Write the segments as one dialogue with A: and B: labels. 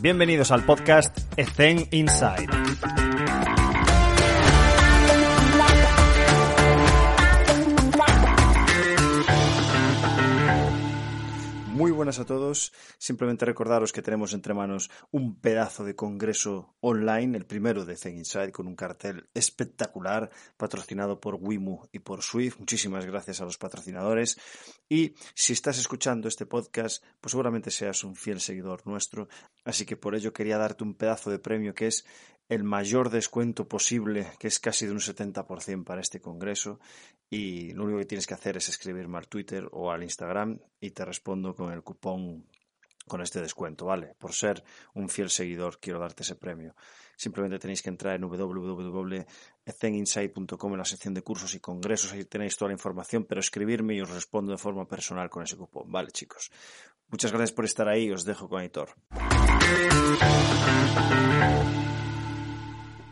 A: Bienvenidos al podcast Ethen Inside. Buenas a todos. Simplemente recordaros que tenemos entre manos un pedazo de congreso online, el primero de Zen Inside, con un cartel espectacular, patrocinado por Wimu y por Swift. Muchísimas gracias a los patrocinadores. Y si estás escuchando este podcast, pues seguramente seas un fiel seguidor nuestro. Así que por ello quería darte un pedazo de premio que es el mayor descuento posible, que es casi de un 70% para este congreso. Y lo único que tienes que hacer es escribirme al Twitter o al Instagram y te respondo con el cupón con este descuento, ¿vale? Por ser un fiel seguidor quiero darte ese premio. Simplemente tenéis que entrar en www.ezeninsight.com en la sección de cursos y congresos, ahí tenéis toda la información, pero escribirme y os respondo de forma personal con ese cupón, ¿vale, chicos? Muchas gracias por estar ahí, os dejo con Aitor.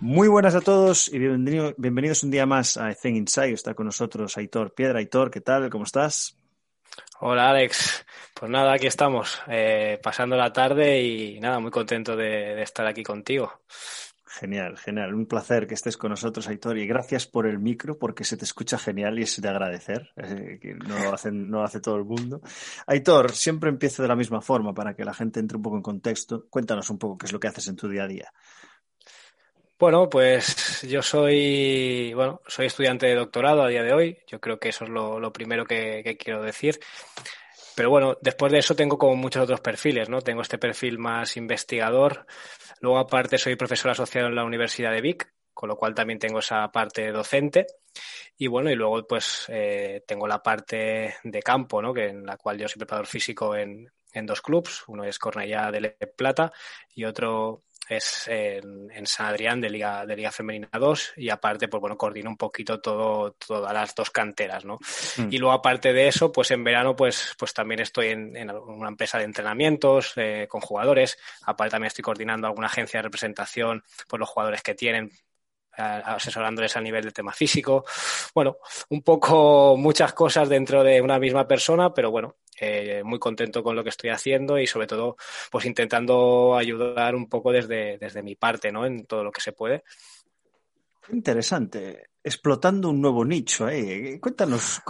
A: Muy buenas a todos y bienvenido, bienvenidos un día más a Zen Inside. Está con nosotros Aitor Piedra. Aitor, ¿qué tal? ¿Cómo estás?
B: Hola Alex, pues nada, aquí estamos, eh, pasando la tarde y nada, muy contento de, de, estar aquí contigo.
A: Genial, genial, un placer que estés con nosotros, Aitor, y gracias por el micro porque se te escucha genial y es de agradecer, eh, que no lo, hacen, no lo hace todo el mundo. Aitor, siempre empiezo de la misma forma para que la gente entre un poco en contexto. Cuéntanos un poco qué es lo que haces en tu día a día.
B: Bueno, pues yo soy, bueno, soy estudiante de doctorado a día de hoy. Yo creo que eso es lo, primero que, quiero decir. Pero bueno, después de eso tengo como muchos otros perfiles, ¿no? Tengo este perfil más investigador. Luego, aparte, soy profesor asociado en la Universidad de Vic, con lo cual también tengo esa parte docente. Y bueno, y luego pues eh, tengo la parte de campo, ¿no? Que en la cual yo soy preparador físico en, dos clubs. Uno es Cornellá de Plata y otro es en, en, San Adrián de Liga, de Liga Femenina 2 y aparte, pues bueno, coordino un poquito todo, todas las dos canteras, ¿no? Mm. Y luego aparte de eso, pues en verano, pues, pues también estoy en, en una empresa de entrenamientos eh, con jugadores, aparte también estoy coordinando alguna agencia de representación por los jugadores que tienen asesorándoles a nivel de tema físico. Bueno, un poco muchas cosas dentro de una misma persona, pero bueno, eh, muy contento con lo que estoy haciendo y sobre todo pues intentando ayudar un poco desde, desde mi parte, ¿no? En todo lo que se puede.
A: Interesante. Explotando un nuevo nicho. ¿eh? Cuéntanos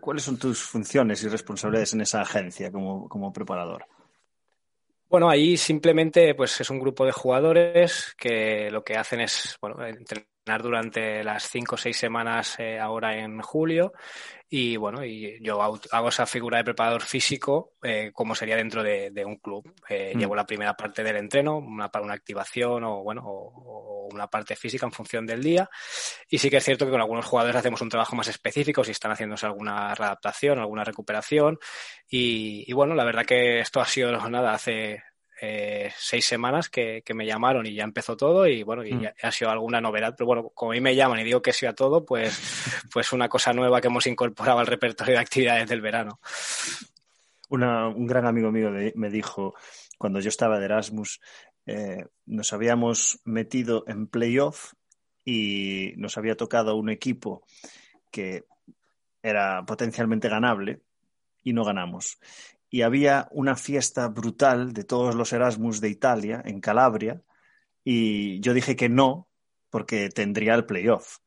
A: cuáles son tus funciones y responsabilidades en esa agencia como, como preparador.
B: Bueno, ahí simplemente pues es un grupo de jugadores que lo que hacen es bueno, entrenar durante las cinco o seis semanas eh, ahora en julio y bueno, y yo hago esa figura de preparador físico eh, como sería dentro de, de un club. Eh, mm. Llevo la primera parte del entreno, una para una activación o bueno, o, o, una parte física en función del día. Y sí que es cierto que con algunos jugadores hacemos un trabajo más específico, si están haciéndose alguna readaptación, alguna recuperación. Y, y bueno, la verdad que esto ha sido nada hace eh, seis semanas que, que, me llamaron y ya empezó todo y bueno, y mm. ya ha sido alguna novedad, pero bueno, como a mí me llaman y digo que sí a todo, pues, pues una cosa nueva que hemos incorporado al repertorio de actividades del verano.
A: Una, un gran amigo mío me dijo, cuando yo estaba de Erasmus, eh, nos habíamos metido en playoff y nos había tocado un equipo que era potencialmente ganable y no ganamos y había una fiesta brutal de todos los Erasmus de Italia en Calabria y yo dije que no porque tendría el playoff.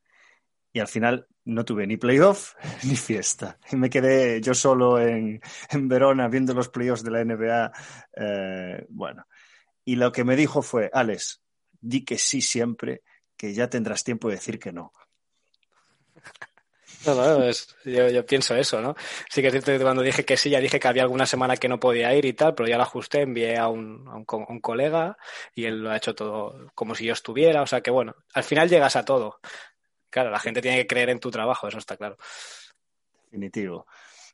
A: Y al final no tuve ni playoff ni fiesta. Y me quedé yo solo en, en Verona viendo los playoffs de la NBA. Eh, bueno, y lo que me dijo fue, Alex, di que sí siempre, que ya tendrás tiempo de decir que no.
B: No, no, yo, yo, pienso eso, ¿no? Sí que es cierto que cuando dije que sí, ya dije que había alguna semana que no podía ir y tal, pero ya la ajusté, envié a un, a un, colega y él lo ha hecho todo como si yo estuviera, o sea que bueno, al final llegas a todo. Claro, la gente tiene que creer en tu trabajo, eso está claro.
A: Definitivo.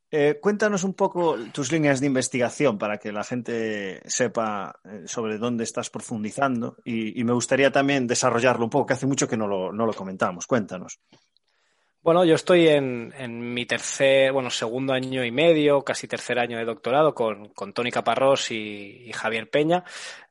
A: Eh, cuéntanos un poco tus líneas de investigación para que la gente sepa eh, sobre dónde estás profundizando y, y, me gustaría también desarrollarlo un poco, que hace mucho que no lo, no lo comentamos. Cuéntanos.
B: Bueno, yo estoy en, en, mi tercer, bueno, segundo año y medio, casi tercer año de doctorado con, con Tony Caparrós y, Javier Peña.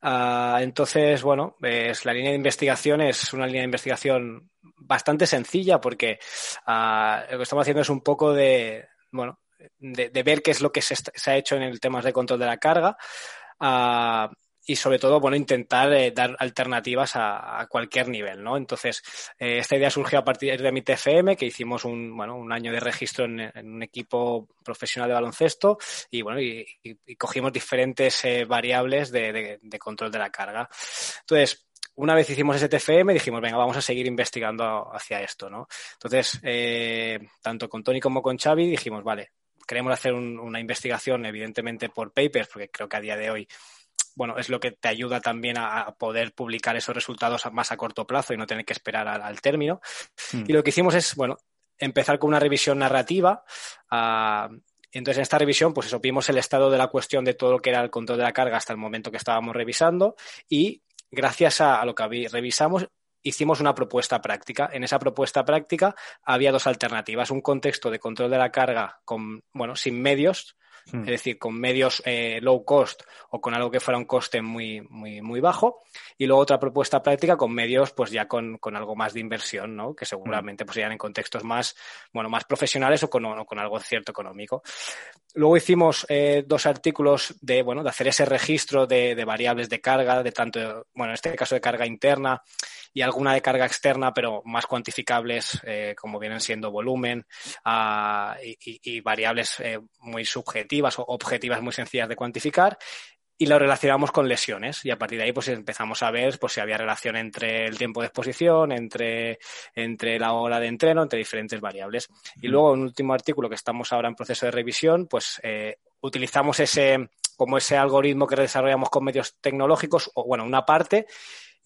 B: Uh, entonces, bueno, es, la línea de investigación es una línea de investigación bastante sencilla porque uh, lo que estamos haciendo es un poco de, bueno, de, ver qué es lo que se, se, ha hecho en el tema de control de la carga. Uh, y sobre todo, bueno, intentar eh, dar alternativas a, cualquier nivel, ¿no? Entonces, eh, esta idea surgió a partir de mi TFM, que hicimos un, bueno, un año de registro en, un equipo profesional de baloncesto y, bueno, y, cogimos diferentes eh, variables de, de, control de la carga. Entonces, una vez hicimos ese TFM, dijimos, venga, vamos a seguir investigando hacia esto, ¿no? Entonces, tanto con Tony como con Xavi dijimos, vale, queremos hacer una investigación, evidentemente por papers, porque creo que a día de hoy bueno, es lo que te ayuda también a, poder publicar esos resultados más a corto plazo y no tener que esperar al, término. Hmm. Y lo que hicimos es, bueno, empezar con una revisión narrativa. Ah, entonces, en esta revisión, pues eso, vimos el estado de la cuestión de todo lo que era el control de la carga hasta el momento que estábamos revisando y gracias a, lo que revisamos, hicimos una propuesta práctica. En esa propuesta práctica había dos alternativas. Un contexto de control de la carga con, bueno, sin medios, Hmm. es decir, con medios eh, low cost o con algo que fuera un coste muy, muy, muy bajo. Y luego otra propuesta práctica con medios, pues ya con, con algo más de inversión, ¿no? Que seguramente pues serían en contextos más, bueno, más profesionales o con, con algo cierto económico. Luego hicimos eh, dos artículos de, bueno, de hacer ese registro de variables de carga, de tanto, bueno, en este caso de carga interna y alguna de carga externa, pero más cuantificables, eh, como vienen siendo volumen uh, y, y, variables eh, muy subjetivas o objetivas muy sencillas de cuantificar y lo relacionamos con lesiones y a partir de ahí pues empezamos a ver pues si había relación entre el tiempo de exposición, entre, entre la hora de entreno, entre diferentes variables. Y luego en un último artículo que estamos ahora en proceso de revisión, pues eh, utilizamos ese como ese algoritmo que desarrollamos con medios tecnológicos, o bueno, una parte,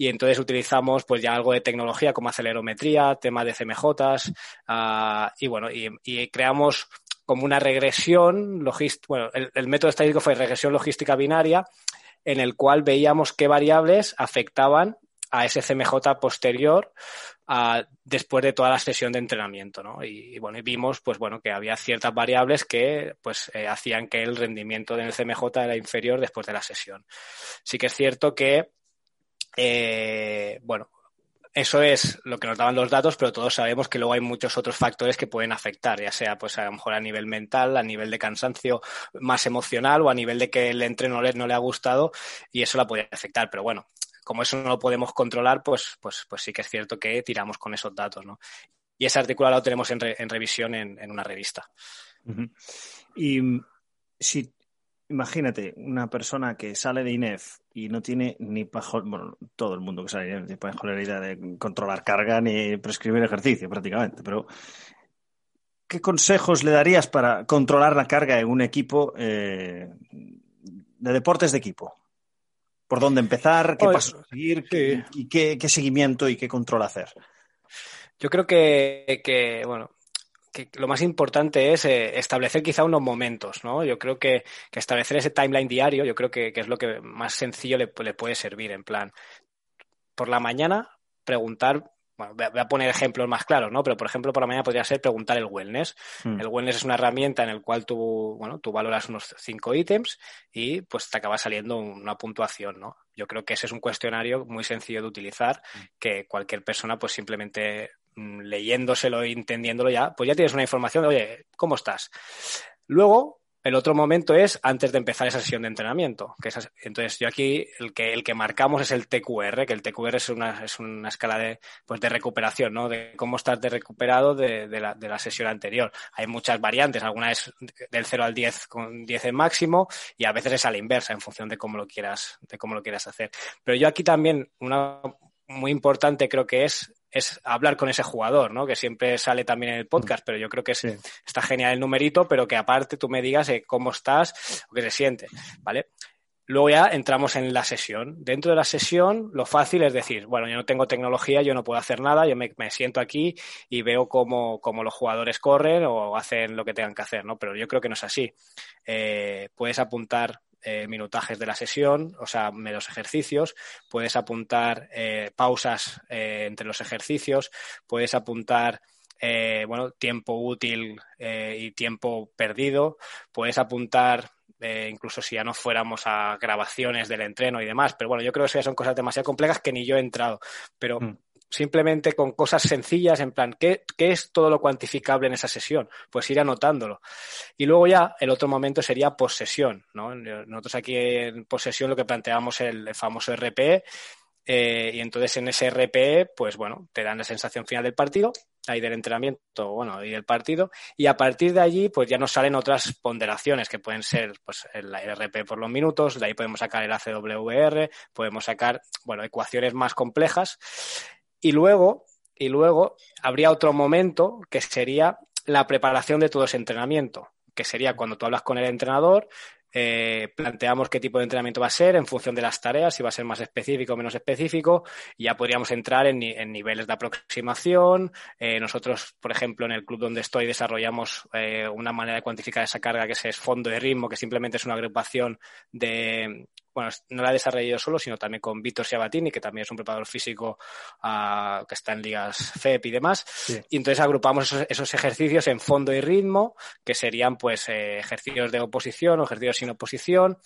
B: y entonces utilizamos pues ya algo de tecnología como acelerometría, tema de CMJs uh, y bueno, y, creamos como una regresión logística, bueno, el, método estadístico fue regresión logística binaria en el cual veíamos qué variables afectaban a ese CMJ posterior uh, después de toda la sesión de entrenamiento, ¿no? Y, bueno, vimos, pues bueno, que había ciertas variables que, pues, eh, hacían que el rendimiento del CMJ era inferior después de la sesión. Sí que es cierto que eh, bueno, eso es lo que nos daban los datos, pero todos sabemos que luego hay muchos otros factores que pueden afectar, ya sea pues a lo mejor a nivel mental, a nivel de cansancio más emocional o a nivel de que el entreno no le, ha gustado y eso la puede afectar. Pero bueno, como eso no lo podemos controlar, pues, pues, pues sí que es cierto que tiramos con esos datos, ¿no? Y ese artículo lo tenemos en, re, en revisión en, en, una revista.
A: Y si imagínate una persona que sale de INEF y no tiene ni pajol, bueno, todo el mundo que sale de INEF tiene pajolería de controlar carga ni prescribir ejercicio prácticamente, pero ¿qué consejos le darías para controlar la carga en un equipo eh, de deportes de equipo? ¿Por dónde empezar? ¿Qué pasos seguir? Sí. ¿Y qué, qué, seguimiento y qué control hacer?
B: Yo creo que, que bueno, que lo más importante es eh, establecer quizá unos momentos, ¿no? Yo creo que, que establecer ese timeline diario, yo creo que, que es lo que más sencillo le, le, puede servir, en plan, por la mañana preguntar, bueno, voy a poner ejemplos más claros, ¿no? Pero, por ejemplo, por la mañana podría ser preguntar el wellness. Mm. El wellness es una herramienta en el cual tú, bueno, tú valoras unos cinco ítems y pues te acaba saliendo una puntuación, ¿no? Yo creo que ese es un cuestionario muy sencillo de utilizar mm. que cualquier persona pues simplemente leyéndoselo e entendiéndolo ya, pues ya tienes una información de, oye, ¿cómo estás? Luego, el otro momento es antes de empezar esa sesión de entrenamiento. Que es, entonces, yo aquí el que, el que marcamos es el TQR, que el TQR es una, es una escala de, pues de recuperación, ¿no? De cómo estás de recuperado de, de, la, de la sesión anterior. Hay muchas variantes, alguna es del 0 al 10 con 10 en máximo y a veces es a la inversa en función de cómo lo quieras, de cómo lo quieras hacer. Pero yo aquí también, una muy importante creo que es es hablar con ese jugador, ¿no? Que siempre sale también en el podcast, pero yo creo que es, sí. está genial el numerito, pero que aparte tú me digas eh, cómo estás o qué se siente, ¿vale? Luego ya entramos en la sesión. Dentro de la sesión, lo fácil es decir, bueno, yo no tengo tecnología, yo no puedo hacer nada, yo me, me siento aquí y veo cómo, cómo, los jugadores corren o hacen lo que tengan que hacer, ¿no? Pero yo creo que no es así. Eh, puedes apuntar eh, minutajes de la sesión, o sea, los ejercicios, puedes apuntar eh, pausas eh, entre los ejercicios, puedes apuntar bueno, tiempo útil y tiempo perdido, puedes apuntar incluso si ya no fuéramos a grabaciones del entreno y demás, pero bueno, yo creo que eso ya son cosas demasiado complejas que ni yo he entrado, pero mm simplemente con cosas sencillas, en plan, ¿qué, ¿qué, es todo lo cuantificable en esa sesión? Pues ir anotándolo. Y luego ya el otro momento sería posesión, ¿no? Nosotros aquí en posesión lo que planteamos el, el famoso RPE, eh, y entonces en ese RPE, pues bueno, te dan la sensación final del partido, ahí del entrenamiento, bueno, y del partido, y a partir de allí, pues ya nos salen otras ponderaciones que pueden ser, pues, el RP por los minutos, de ahí podemos sacar el ACWR, podemos sacar, bueno, ecuaciones más complejas, y luego, y luego habría otro momento que sería la preparación de todo ese entrenamiento, que sería cuando tú hablas con el entrenador, eh, planteamos qué tipo de entrenamiento va a ser en función de las tareas, si va a ser más específico o menos específico, ya podríamos entrar en, niveles de aproximación. Eh, nosotros, por ejemplo, en el club donde estoy desarrollamos eh, una manera de cuantificar esa carga que es fondo de ritmo, que simplemente es una agrupación de, bueno, no la he desarrollado solo, sino también con Víctor Sabatini, que también es un preparador físico uh, que está en ligas FEP y demás. Sí. Y entonces agrupamos esos, esos, ejercicios en fondo y ritmo, que serían pues eh, ejercicios de oposición o ejercicios sin oposición.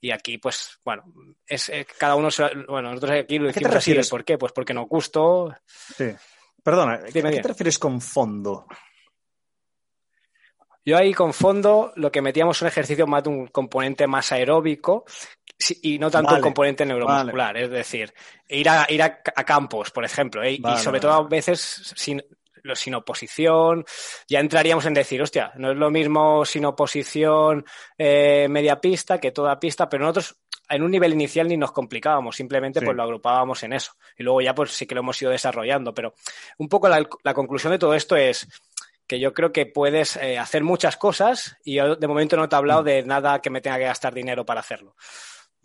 B: Y aquí, pues, bueno, es eh, cada uno, bueno, nosotros aquí lo decimos así, ¿por qué? Pues porque nos gustó.
A: Sí. Perdona, ¿a qué te refieres con fondo?
B: Yo ahí con fondo lo que metíamos un ejercicio más de un componente más aeróbico y no tanto vale, el componente neuromuscular, vale. es decir, ir a, ir a, a campos, por ejemplo, ¿eh? vale, y sobre todo a veces sin, sin oposición, ya entraríamos en decir, hostia, no es lo mismo sin oposición eh, media pista que toda pista, pero nosotros en un nivel inicial ni nos complicábamos, simplemente sí. pues lo agrupábamos en eso. Y luego ya pues sí que lo hemos ido desarrollando, pero un poco la, la conclusión de todo esto es que yo creo que puedes eh, hacer muchas cosas y yo de momento no te he hablado mm. de nada que me tenga que gastar dinero para hacerlo.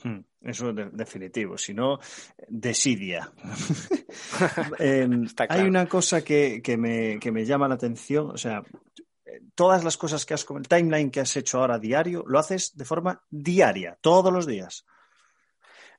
A: Hmm, eso es de, definitivo, si no, desidia. eh, claro. Hay una cosa que, que, me, que, me, llama la atención, o sea, todas las cosas que has el timeline que has hecho ahora diario, lo haces de forma diaria, todos los días.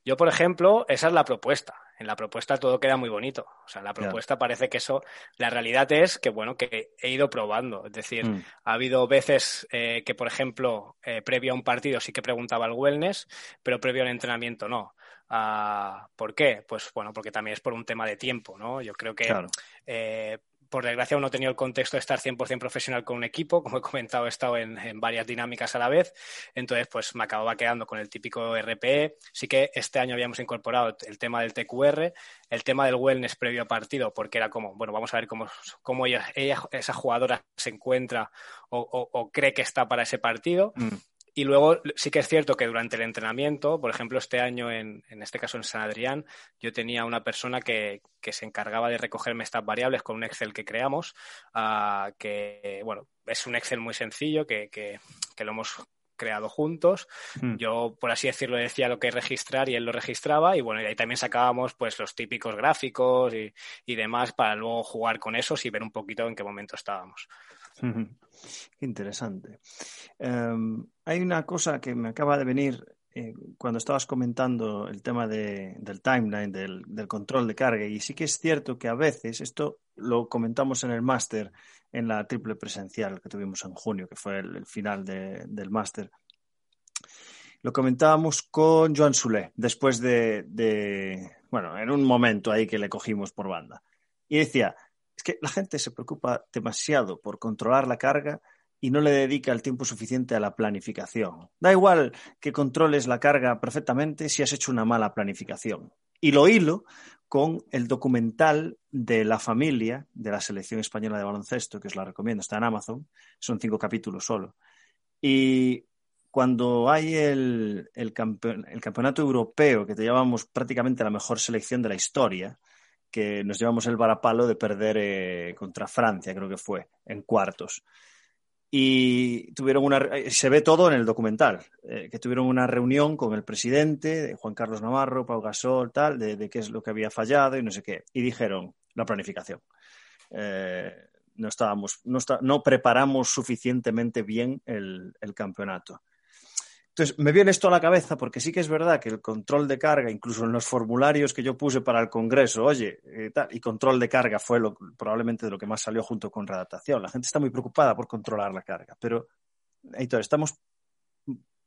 B: Yo, por ejemplo, esa es la propuesta en la propuesta todo queda muy bonito. O sea, en la propuesta yeah. parece que eso, la realidad es que, bueno, que he ido probando. Es decir, mm. ha habido veces eh, que, por ejemplo, eh, previo a un partido sí que preguntaba el wellness, pero previo al entrenamiento no. Uh, ¿Por qué? Pues bueno, porque también es por un tema de tiempo, ¿no? Yo creo que claro. eh, por desgracia, no he tenido el contexto de estar 100% profesional con un equipo. Como he comentado, he estado en, varias dinámicas a la vez. Entonces, pues me acababa quedando con el típico RPE. Sí que este año habíamos incorporado el tema del TQR, el tema del wellness previo a partido, porque era como, bueno, vamos a ver cómo, cómo ella, ella esa jugadora se encuentra o, cree que está para ese partido. Mm. Y luego sí que es cierto que durante el entrenamiento, por ejemplo, este año, en, en este caso en San Adrián, yo tenía una persona que, que, se encargaba de recogerme estas variables con un Excel que creamos, uh, que, bueno, es un Excel muy sencillo que, que, que lo hemos creado juntos. Mm. Yo, por así decirlo, decía lo que registrar y él lo registraba y bueno, y ahí también sacábamos pues los típicos gráficos y, y demás para luego jugar con esos y ver un poquito en qué momento estábamos.
A: Qué interesante. Um, hay una cosa que me acaba de venir eh, cuando estabas comentando el tema de, del timeline, del, del, control de carga, y sí que es cierto que a veces, esto lo comentamos en el máster, en la triple presencial que tuvimos en junio, que fue el, final de, del máster, lo comentábamos con Joan Sule, después de, de, bueno, en un momento ahí que le cogimos por banda. Y decía, es que la gente se preocupa demasiado por controlar la carga y no le dedica el tiempo suficiente a la planificación. Da igual que controles la carga perfectamente si has hecho una mala planificación. Y lo hilo con el documental de la familia de la selección española de baloncesto, que os la recomiendo, está en Amazon, son cinco capítulos solo. Y cuando hay el, el, campe el campeonato europeo, que te llevamos prácticamente la mejor selección de la historia, que nos llevamos el varapalo de perder eh, contra Francia, creo que fue, en cuartos. Y tuvieron una. Se ve todo en el documental, eh, que tuvieron una reunión con el presidente, Juan Carlos Navarro, Pau Gasol, tal, de, de, qué es lo que había fallado y no sé qué. Y dijeron la planificación. Eh, no estábamos, no, está, no preparamos suficientemente bien el, el campeonato. Entonces, me viene esto a la cabeza porque sí que es verdad que el control de carga, incluso en los formularios que yo puse para el Congreso, oye, eh, tal, y control de carga fue lo, probablemente de lo que más salió junto con redactación. La gente está muy preocupada por controlar la carga, pero, Heitor, estamos,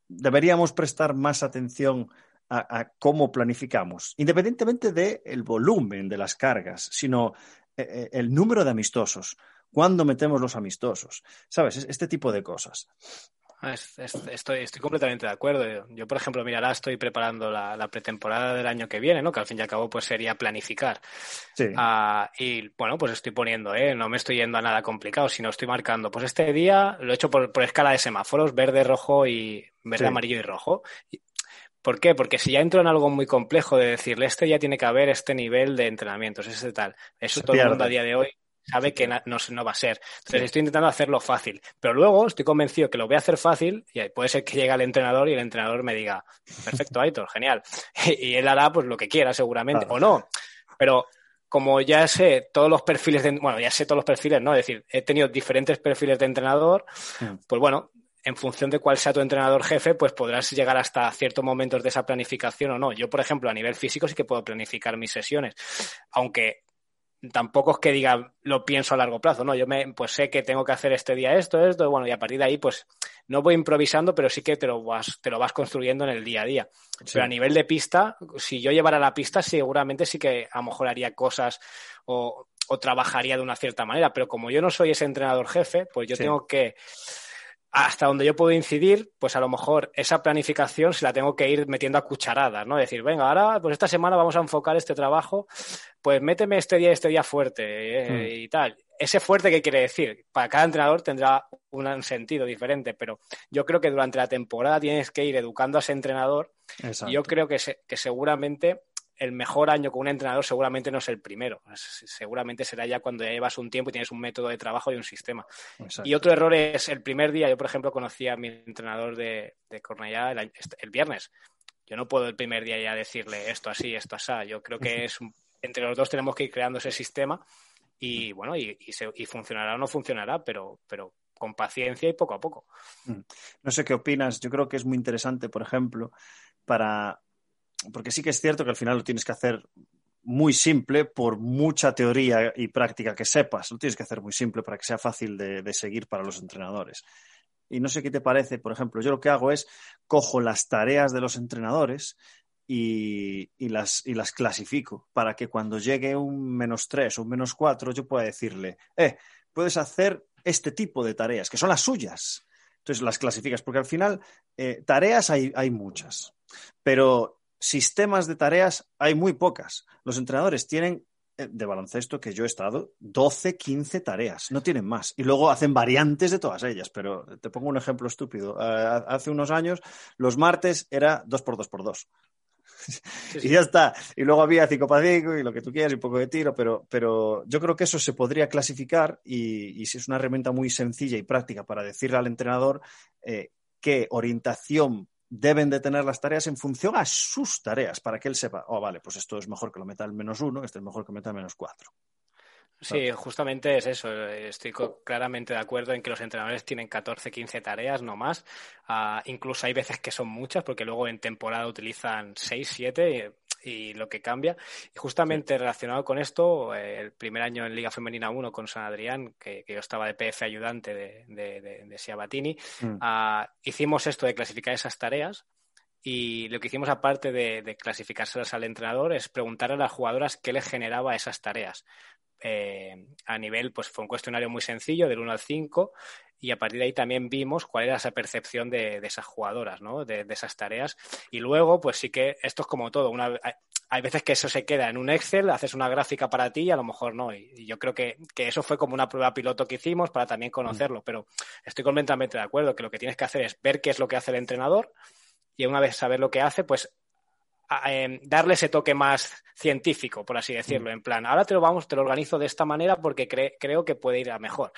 A: deberíamos prestar más atención a, cómo planificamos, independientemente del volumen de las cargas, sino eh, eh, el número de amistosos, cuándo metemos los amistosos, ¿sabes? Este tipo de cosas.
B: Ah, estoy, estoy completamente de acuerdo. Yo, por ejemplo, mira, ahora estoy preparando la, pretemporada del año que viene, ¿no? Que al fin y al cabo pues sería planificar. Sí. Ah, y bueno, pues estoy poniendo, ¿eh? No me estoy yendo a nada complicado, sino estoy marcando. Pues este día lo he hecho por, escala de semáforos, verde, rojo y verde, amarillo y rojo. ¿Por qué? Porque si ya entro en algo muy complejo de decirle, este ya tiene que haber este nivel de entrenamientos, ese tal. Eso todo el mundo a día de hoy sabe que no, no, va a ser. Entonces estoy intentando hacerlo fácil. Pero luego estoy convencido que lo voy a hacer fácil y puede ser que llegue el entrenador y el entrenador me diga, perfecto, Aitor, genial. Y, él hará pues lo que quiera seguramente, o no. Pero como ya sé todos los perfiles de, bueno, ya sé todos los perfiles, ¿no? Es decir, he tenido diferentes perfiles de entrenador, pues bueno, en función de cuál sea tu entrenador jefe, pues podrás llegar hasta ciertos momentos de esa planificación o no. Yo, por ejemplo, a nivel físico sí que puedo planificar mis sesiones, aunque tampoco es que diga lo pienso a largo plazo, no, yo me, pues sé que tengo que hacer este día esto, esto, bueno, y a partir de ahí, pues no voy improvisando, pero sí que te lo vas, te lo vas construyendo en el día a día. Pero a nivel de pista, si yo llevara la pista, seguramente sí que a lo mejor haría cosas o, o trabajaría de una cierta manera, pero como yo no soy ese entrenador jefe, pues yo tengo que hasta donde yo puedo incidir, pues a lo mejor esa planificación se la tengo que ir metiendo a cucharadas, ¿no? Decir, venga, ahora, pues esta semana vamos a enfocar este trabajo, pues méteme este día, este día fuerte eh, hmm. y tal. Ese fuerte, ¿qué quiere decir? Para cada entrenador tendrá un sentido diferente, pero yo creo que durante la temporada tienes que ir educando a ese entrenador. Y yo creo que, que seguramente el mejor año con un entrenador seguramente no es el primero. Seguramente será ya cuando ya llevas un tiempo y tienes un método de trabajo y un sistema. Y otro error es el primer día. Yo, por ejemplo, conocí a mi entrenador de, de Cornellá este, el, viernes. Yo no puedo el primer día ya decirle esto así, esto así. Yo creo que es entre los dos tenemos que ir creando ese sistema y bueno, y, y, funcionará o no funcionará, pero, pero con paciencia y poco a poco.
A: No sé qué opinas. Yo creo que es muy interesante, por ejemplo, para porque sí que es cierto que al final lo tienes que hacer muy simple por mucha teoría y práctica que sepas. Lo tienes que hacer muy simple para que sea fácil de, seguir para los entrenadores. Y no sé qué te parece, por ejemplo, yo lo que hago es cojo las tareas de los entrenadores y, las, y las clasifico para que cuando llegue un menos tres o un menos cuatro yo pueda decirle, eh, puedes hacer este tipo de tareas, que son las suyas. Entonces las clasificas, porque al final eh, tareas hay, hay muchas, pero sistemas de tareas hay muy pocas. Los entrenadores tienen eh, de baloncesto que yo he estado 12, 15 tareas, no tienen más. Y luego hacen variantes de todas ellas, pero te pongo un ejemplo estúpido. Eh, hace unos años los martes era 2 por 2 por 2 y ya está. Y luego había 5 para 5 y lo que tú quieras y un poco de tiro, pero, pero yo creo que eso se podría clasificar y, si es una herramienta muy sencilla y práctica para decirle al entrenador eh, qué orientación deben de tener las tareas en función a sus tareas, para que él sepa, oh, vale, pues esto es mejor que lo meta al menos uno, este es mejor que lo meta al menos cuatro.
B: Sí, justamente es eso. Estoy claramente de acuerdo en que los entrenadores tienen 14, 15 tareas, no más. Ah, incluso hay veces que son muchas, porque luego en temporada utilizan 6, 7 y lo que cambia. Y justamente relacionado con esto, eh, el primer año en Liga Femenina 1 con San Adrián, que, yo estaba de PF ayudante de, de, de, Siabatini, mm. ah, hicimos esto de clasificar esas tareas. Y lo que hicimos, aparte de, de clasificárselas al entrenador, es preguntar a las jugadoras qué les generaba esas tareas. Eh, a nivel, pues fue un cuestionario muy sencillo, del 1 al 5, y a partir de ahí también vimos cuál era esa percepción de, esas jugadoras, ¿no? De, esas tareas. Y luego, pues sí que esto es como todo. Una, hay veces que eso se queda en un Excel, haces una gráfica para ti y a lo mejor no. Y, yo creo que, eso fue como una prueba piloto que hicimos para también conocerlo. Pero estoy completamente de acuerdo que lo que tienes que hacer es ver qué es lo que hace el entrenador y una vez saber lo que hace, pues Em, darle ese toque más científico, por así decirlo, mm. en plan, ahora te lo vamos, te lo organizo de esta manera porque creo que puede ir a mejor.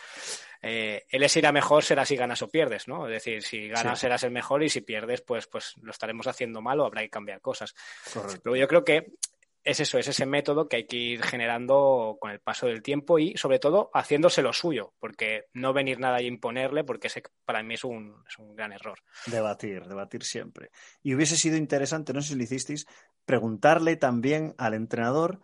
B: Eh, el es ir a mejor será si ganas o pierdes, ¿no? Es decir, si ganas serás el mejor y si pierdes, pues, pues lo estaremos haciendo mal o habrá que cambiar cosas. Pero yo creo que es eso, es ese método que hay que ir generando con el paso del tiempo y sobre todo haciéndose lo suyo, porque no venir nada y imponerle, porque ese para mí es un, es un gran error.
A: Debatir, debatir siempre. Y hubiese sido interesante, no sé si lo hicisteis, preguntarle también al entrenador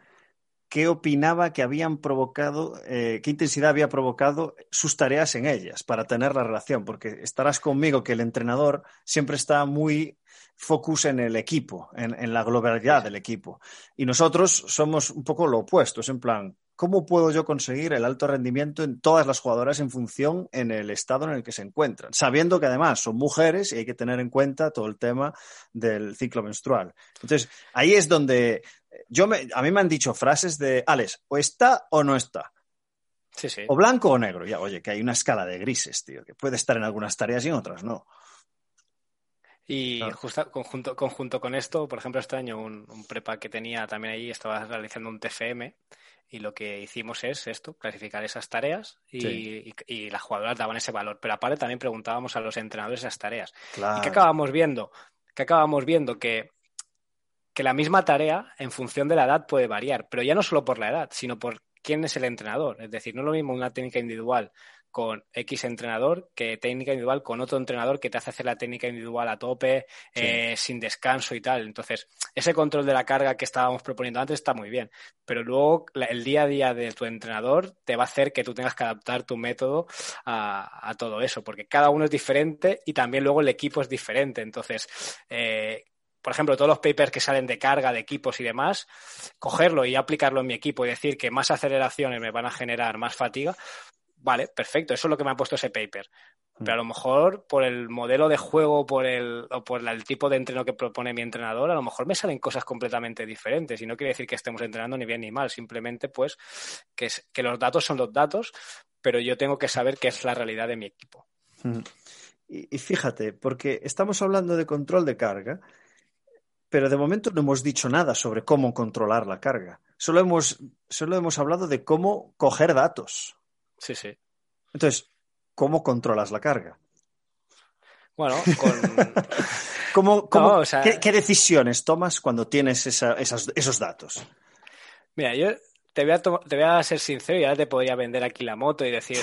A: qué opinaba que habían provocado, eh, qué intensidad había provocado sus tareas en ellas para tener la relación, porque estarás conmigo que el entrenador siempre está muy focus en el equipo, en, en la globalidad del equipo. Y nosotros somos un poco lo opuesto, es en plan, ¿cómo puedo yo conseguir el alto rendimiento en todas las jugadoras en función en el estado en el que se encuentran? Sabiendo que además son mujeres y hay que tener en cuenta todo el tema del ciclo menstrual. Entonces, ahí es donde yo me, a mí me han dicho frases de, Alex, o está o no está.
B: Sí, sí.
A: O blanco o negro. Ya, oye, que hay una escala de grises, tío, que puede estar en algunas tareas y en otras no.
B: Y justo, conjunto, conjunto con esto, por ejemplo, este año un, un, prepa que tenía también ahí estaba realizando un TFM y lo que hicimos es esto, clasificar esas tareas y, sí. y, y, las jugadoras daban ese valor. Pero aparte también preguntábamos a los entrenadores esas tareas.
A: Claro.
B: ¿Y qué acabamos viendo? Que acabamos viendo que, que la misma tarea en función de la edad puede variar, pero ya no solo por la edad, sino por quién es el entrenador. Es decir, no es lo mismo una técnica individual con X entrenador que técnica individual con otro entrenador que te hace hacer la técnica individual a tope, sí. eh, sin descanso y tal. Entonces, ese control de la carga que estábamos proponiendo antes está muy bien, pero luego la, el día a día de tu entrenador te va a hacer que tú tengas que adaptar tu método a, a todo eso, porque cada uno es diferente y también luego el equipo es diferente. Entonces, eh, por ejemplo, todos los papers que salen de carga, de equipos y demás, cogerlo y aplicarlo en mi equipo y decir que más aceleraciones me van a generar más fatiga, vale, perfecto, eso es lo que me ha puesto ese paper. Pero a lo mejor por el modelo de juego por el, o por el tipo de entreno que propone mi entrenador, a lo mejor me salen cosas completamente diferentes. Y no quiere decir que estemos entrenando ni bien ni mal, simplemente pues que, los datos son los datos, pero yo tengo que saber qué es la realidad de mi equipo.
A: Y, y fíjate, porque estamos hablando de control de carga, pero de momento no hemos dicho nada sobre cómo controlar la carga. Solo hemos, solo hemos hablado de cómo coger datos.
B: Sí, sí.
A: Entonces, ¿cómo controlas la carga?
B: Bueno, con...
A: ¿Cómo, cómo, no, o sea... ¿qué, ¿qué, decisiones tomas cuando tienes esa, esas, esos datos?
B: Mira, yo te voy, a te voy a ser sincero y ahora te podría vender aquí la moto y decir,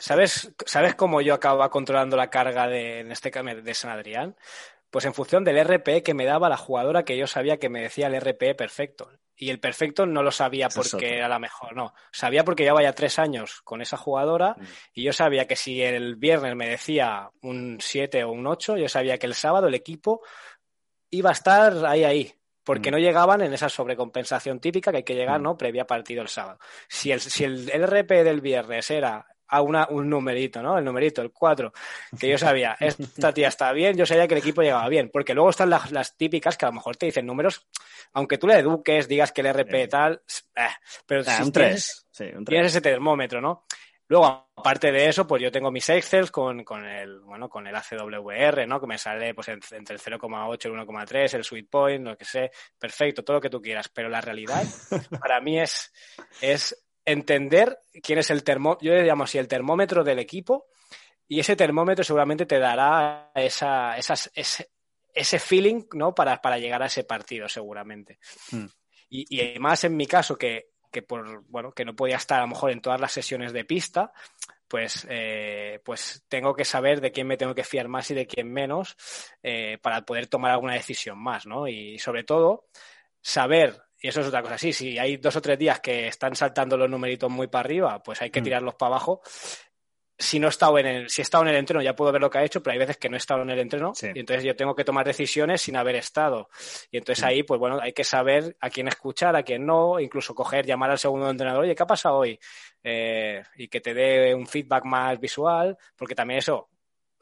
B: ¿sabes, ¿sabes cómo yo acababa controlando la carga de, en este de San Adrián? Pues en función del RPE que me daba la jugadora que yo sabía que me decía el RPE perfecto. Y el perfecto no lo sabía porque era la mejor, no. Sabía porque llevaba ya tres años con esa jugadora mm. y yo sabía que si el viernes me decía un 7 o un 8, yo sabía que el sábado el equipo iba a estar ahí, ahí. Porque mm. no llegaban en esa sobrecompensación típica que hay que llegar, mm. ¿no? Previa partido el sábado. Si el, si el, el RP del viernes era a una, un numerito, ¿no? El numerito, el 4, que yo sabía, esta tía está bien, yo sabía que el equipo llegaba bien, porque luego están las, las típicas que a lo mejor te dicen números, aunque tú le eduques, digas que el RP tal, eh, pero
A: ah, si un 3. Sí, un 3.
B: tienes ese termómetro, ¿no? Luego, aparte de eso, pues yo tengo mis Excel con, con el, bueno, con el ACWR, ¿no? Que me sale pues entre el 0,8 y el 1,3, el sweet point, lo que sé, perfecto, todo lo que tú quieras. Pero la realidad, para mí es, es entender quién es el termómetro, yo le llamo así el termómetro del equipo, y ese termómetro seguramente te dará esa, esas, ese, ese feeling ¿no? para, para llegar a ese partido, seguramente. Mm. Y, y más en mi caso, que, que por bueno, que no podía estar a lo mejor en todas las sesiones de pista, pues, eh, pues tengo que saber de quién me tengo que fiar más y de quién menos eh, para poder tomar alguna decisión más, ¿no? Y sobre todo, saber y eso es otra cosa. Sí, si hay dos o tres días que están saltando los numeritos muy para arriba, pues hay que mm. tirarlos para abajo. Si no he estado en el, si he estado en el entreno, ya puedo ver lo que ha hecho, pero hay veces que no he estado en el entreno sí. y entonces yo tengo que tomar decisiones sin haber estado. Y entonces mm. ahí, pues bueno, hay que saber a quién escuchar, a quién no, incluso coger, llamar al segundo entrenador, oye, ¿qué ha pasado hoy? Eh, y que te dé un feedback más visual, porque también eso,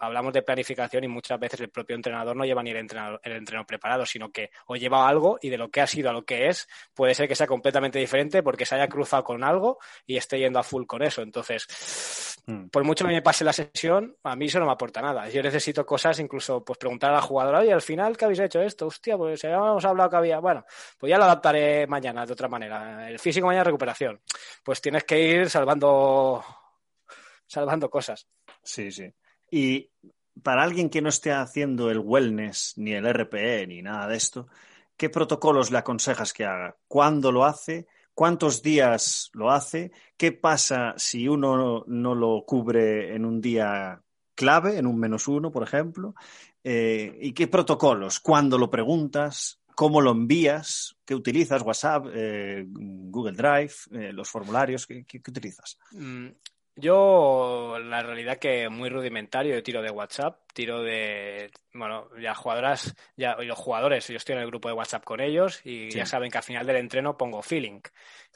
B: hablamos de planificación y muchas veces el propio entrenador no lleva ni el entrenador, el entreno preparado, sino que o lleva algo y de lo que ha sido a lo que es, puede ser que sea completamente diferente porque se haya cruzado con algo y esté yendo a full con eso. Entonces, mm. por mucho que me pase la sesión, a mí eso no me aporta nada. Yo necesito cosas, incluso pues preguntar a la jugadora, oye, al final, ¿qué habéis hecho esto? Hostia, pues habíamos hablado que había, bueno, pues ya lo adaptaré mañana de otra manera. El físico mañana recuperación. Pues tienes que ir salvando salvando cosas.
A: Sí, sí. Y para alguien que no esté haciendo el wellness, ni el RPE, ni nada de esto, ¿qué protocolos le aconsejas que haga? ¿Cuándo lo hace? ¿Cuántos días lo hace? ¿Qué pasa si uno no lo cubre en un día clave, en un menos uno, por ejemplo? Eh, ¿Y qué protocolos? ¿Cuándo lo preguntas? cómo lo envías, qué utilizas, WhatsApp, eh, Google Drive, eh, los formularios, ¿qué, utilizas?
B: Mm, yo, la realidad que muy rudimentario, yo tiro de WhatsApp, tiro de, bueno, ya jugadoras, ya, y los jugadores, yo estoy en el grupo de WhatsApp con ellos y
A: Sí.
B: ya saben que al final del entreno pongo feeling.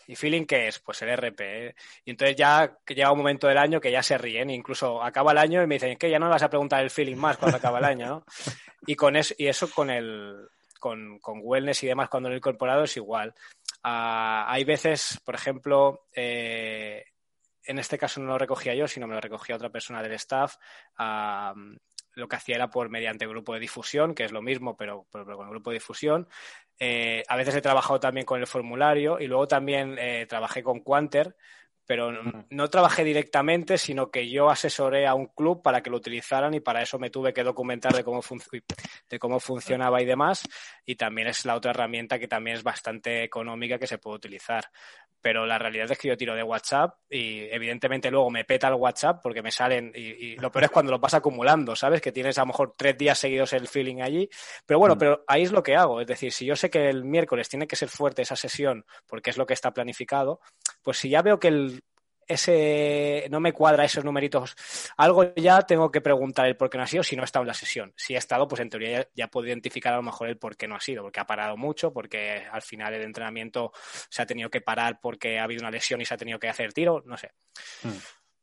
B: ¿Y feeling qué es? Pues el RP. ¿eh? Y entonces ya llega un momento del año que ya se ríen, incluso acaba el año y me dicen que ya no me vas a preguntar el feeling más cuando acaba el año, ¿no? Y con eso, y eso con el, con, con wellness y demás cuando lo he incorporado es igual. Ah, hay veces, por ejemplo, eh, en este caso no lo recogía yo, sino me lo recogía otra persona del staff. ah, lo que hacía era por mediante grupo de difusión, que es lo mismo, pero, pero- pero con el grupo de difusión. Eh, a veces he trabajado también con el formulario y luego también eh, trabajé con Quanter, pero no, no trabajé directamente, sino que yo asesoré a un club para que lo utilizaran y para eso me tuve que documentar de cómo, de cómo funcionaba y demás. Y también es la otra herramienta que también es bastante económica que se puede utilizar. Pero la realidad es que yo tiro de WhatsApp y evidentemente luego me peta el WhatsApp porque me salen y, y lo peor es cuando lo vas acumulando, ¿sabes? Que tienes a lo mejor tres días seguidos el feeling allí. Pero bueno,
A: Mm.
B: pero ahí es lo que hago. Es decir, si yo sé que el miércoles tiene que ser fuerte esa sesión porque es lo que está planificado, pues si ya veo que el, ese no me cuadra esos numeritos, algo ya tengo que preguntar el por qué no ha sido si no ha estado en la sesión. Si ha estado, pues en teoría ya, ya puedo identificar a lo mejor el por qué no ha sido, porque ha parado mucho, porque al final el entrenamiento se ha tenido que parar porque ha habido una lesión y se ha tenido que hacer tiro, no sé.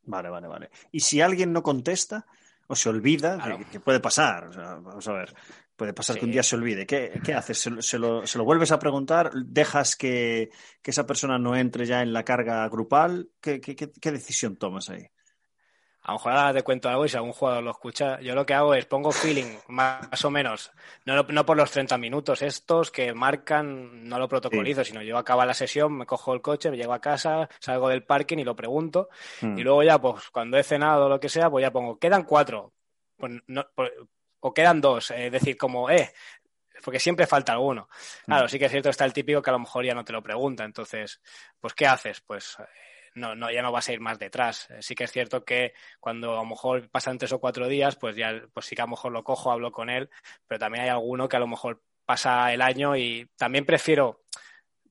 A: Vale, vale, vale. Y si alguien no contesta o se olvida,
B: Claro.
A: que, que puede pasar, o sea, vamos a ver, puede pasar que un día se olvide, ¿qué, qué haces? ¿Se, lo- se lo, se lo vuelves a preguntar? ¿Dejas que, que esa persona no entre ya en la carga grupal? ¿Qué, qué, qué- qué decisión tomas ahí?
B: A lo mejor ahora te cuento algo y si algún jugador lo escucha, yo lo que hago es pongo feeling, más o menos, no, no por los 30 minutos estos que marcan, no lo protocolizo, sino yo acabo la sesión, me cojo el coche, me llego a casa, salgo del parking y lo pregunto,
A: Mm.
B: y luego ya, pues cuando he cenado o lo que sea, pues ya pongo, quedan cuatro, pues no- pues- o quedan dos, es decir, como, eh, porque siempre falta alguno. Claro,
A: Mm.
B: sí que es cierto, está el típico que a lo mejor ya no te lo pregunta, entonces, pues ¿qué haces? Pues eh, no, no, ya no vas a ir más detrás. Eh, Sí que es cierto que cuando a lo mejor pasan tres o cuatro días, pues ya, pues sí que a lo mejor lo cojo, hablo con él, pero también hay alguno que a lo mejor pasa el año y también prefiero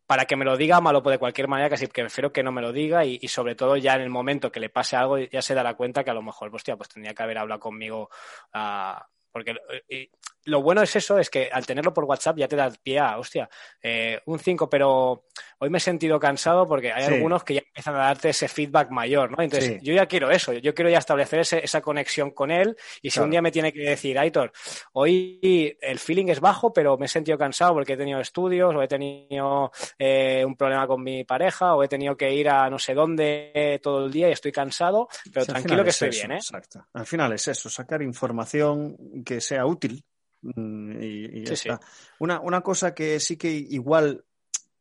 B: para que me lo diga malo de cualquier manera, casi que prefiero que no me lo diga y, sobre todo ya en el momento que le pase algo ya se dará cuenta que a lo mejor, hostia, pues tendría que haber hablado conmigo ah, porque eh, y lo bueno es eso, es que al tenerlo por WhatsApp ya te da pie a, hostia, eh, un 5, pero hoy me he sentido cansado porque hay
A: Sí.
B: algunos que ya empiezan a darte ese feedback mayor, ¿no? Entonces,
A: Sí.
B: yo ya quiero eso, yo quiero ya establecer ese- esa conexión con él y si
A: Claro.
B: un día me tiene que decir, Aitor, hoy el feeling es bajo, pero me he sentido cansado porque he tenido estudios o he tenido eh, un problema con mi pareja o he tenido que ir a no sé dónde todo el día y estoy cansado, pero
A: Sí,
B: tranquilo que
A: es
B: estoy
A: eso,
B: bien, ¿eh?
A: Exacto. Al final es eso, sacar información que sea útil mm, y, y ya
B: Sí, sí.
A: está. Una, una cosa que sí que igual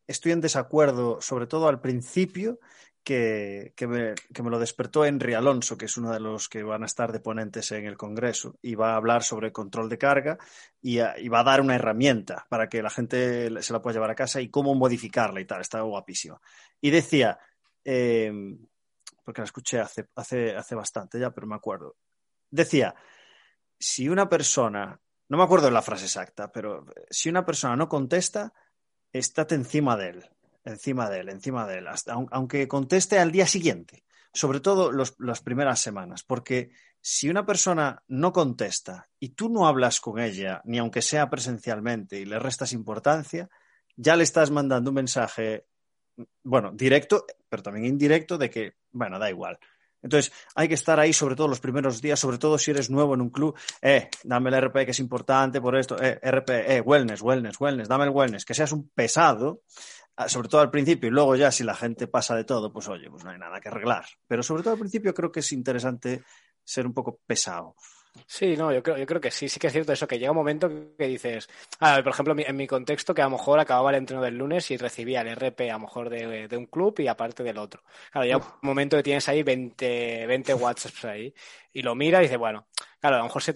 A: estoy en desacuerdo, sobre todo al principio, que, que me, que me lo despertó Henry Alonso, que es uno de los que van a estar de ponentes en el Congreso, y va a hablar sobre control de carga y, a- y va a dar una herramienta para que la gente se la pueda llevar a casa y cómo modificarla y tal. Está guapísimo. Y decía, eh, porque la escuché hace, hace, hace bastante ya, pero me acuerdo. Decía, si una persona, no me acuerdo la frase exacta, pero si una persona no contesta, estate encima de él, encima de él, encima de él, hasta, aun- aunque conteste al día siguiente, sobre todo las primeras semanas, porque si una persona no contesta y tú no hablas con ella, ni aunque sea presencialmente, y le restas importancia, ya le estás mandando un mensaje, bueno, directo, pero también indirecto, de que, bueno, da igual. Entonces, hay que estar ahí, sobre todo los primeros días, sobre todo si eres nuevo en un club. Eh, dame el RP que es importante por esto. Eh, RP, eh, wellness, wellness, wellness, dame el wellness. Que seas un pesado, ah, sobre todo al principio, y luego ya si la gente pasa de todo, pues oye, pues no hay nada que arreglar. Pero sobre todo al principio creo que es interesante ser un poco pesado.
B: Sí, no, yo creo, yo creo que sí, sí que es cierto eso, que llega un momento que dices, ah, por ejemplo, en mi- en mi contexto, que a lo mejor acababa el entreno del lunes y recibía el RP a lo mejor de, de un club y aparte del otro. Claro, llega un momento que tienes ahí 20, 20 WhatsApps ahí y lo mira y dice, bueno, claro, a lo mejor se,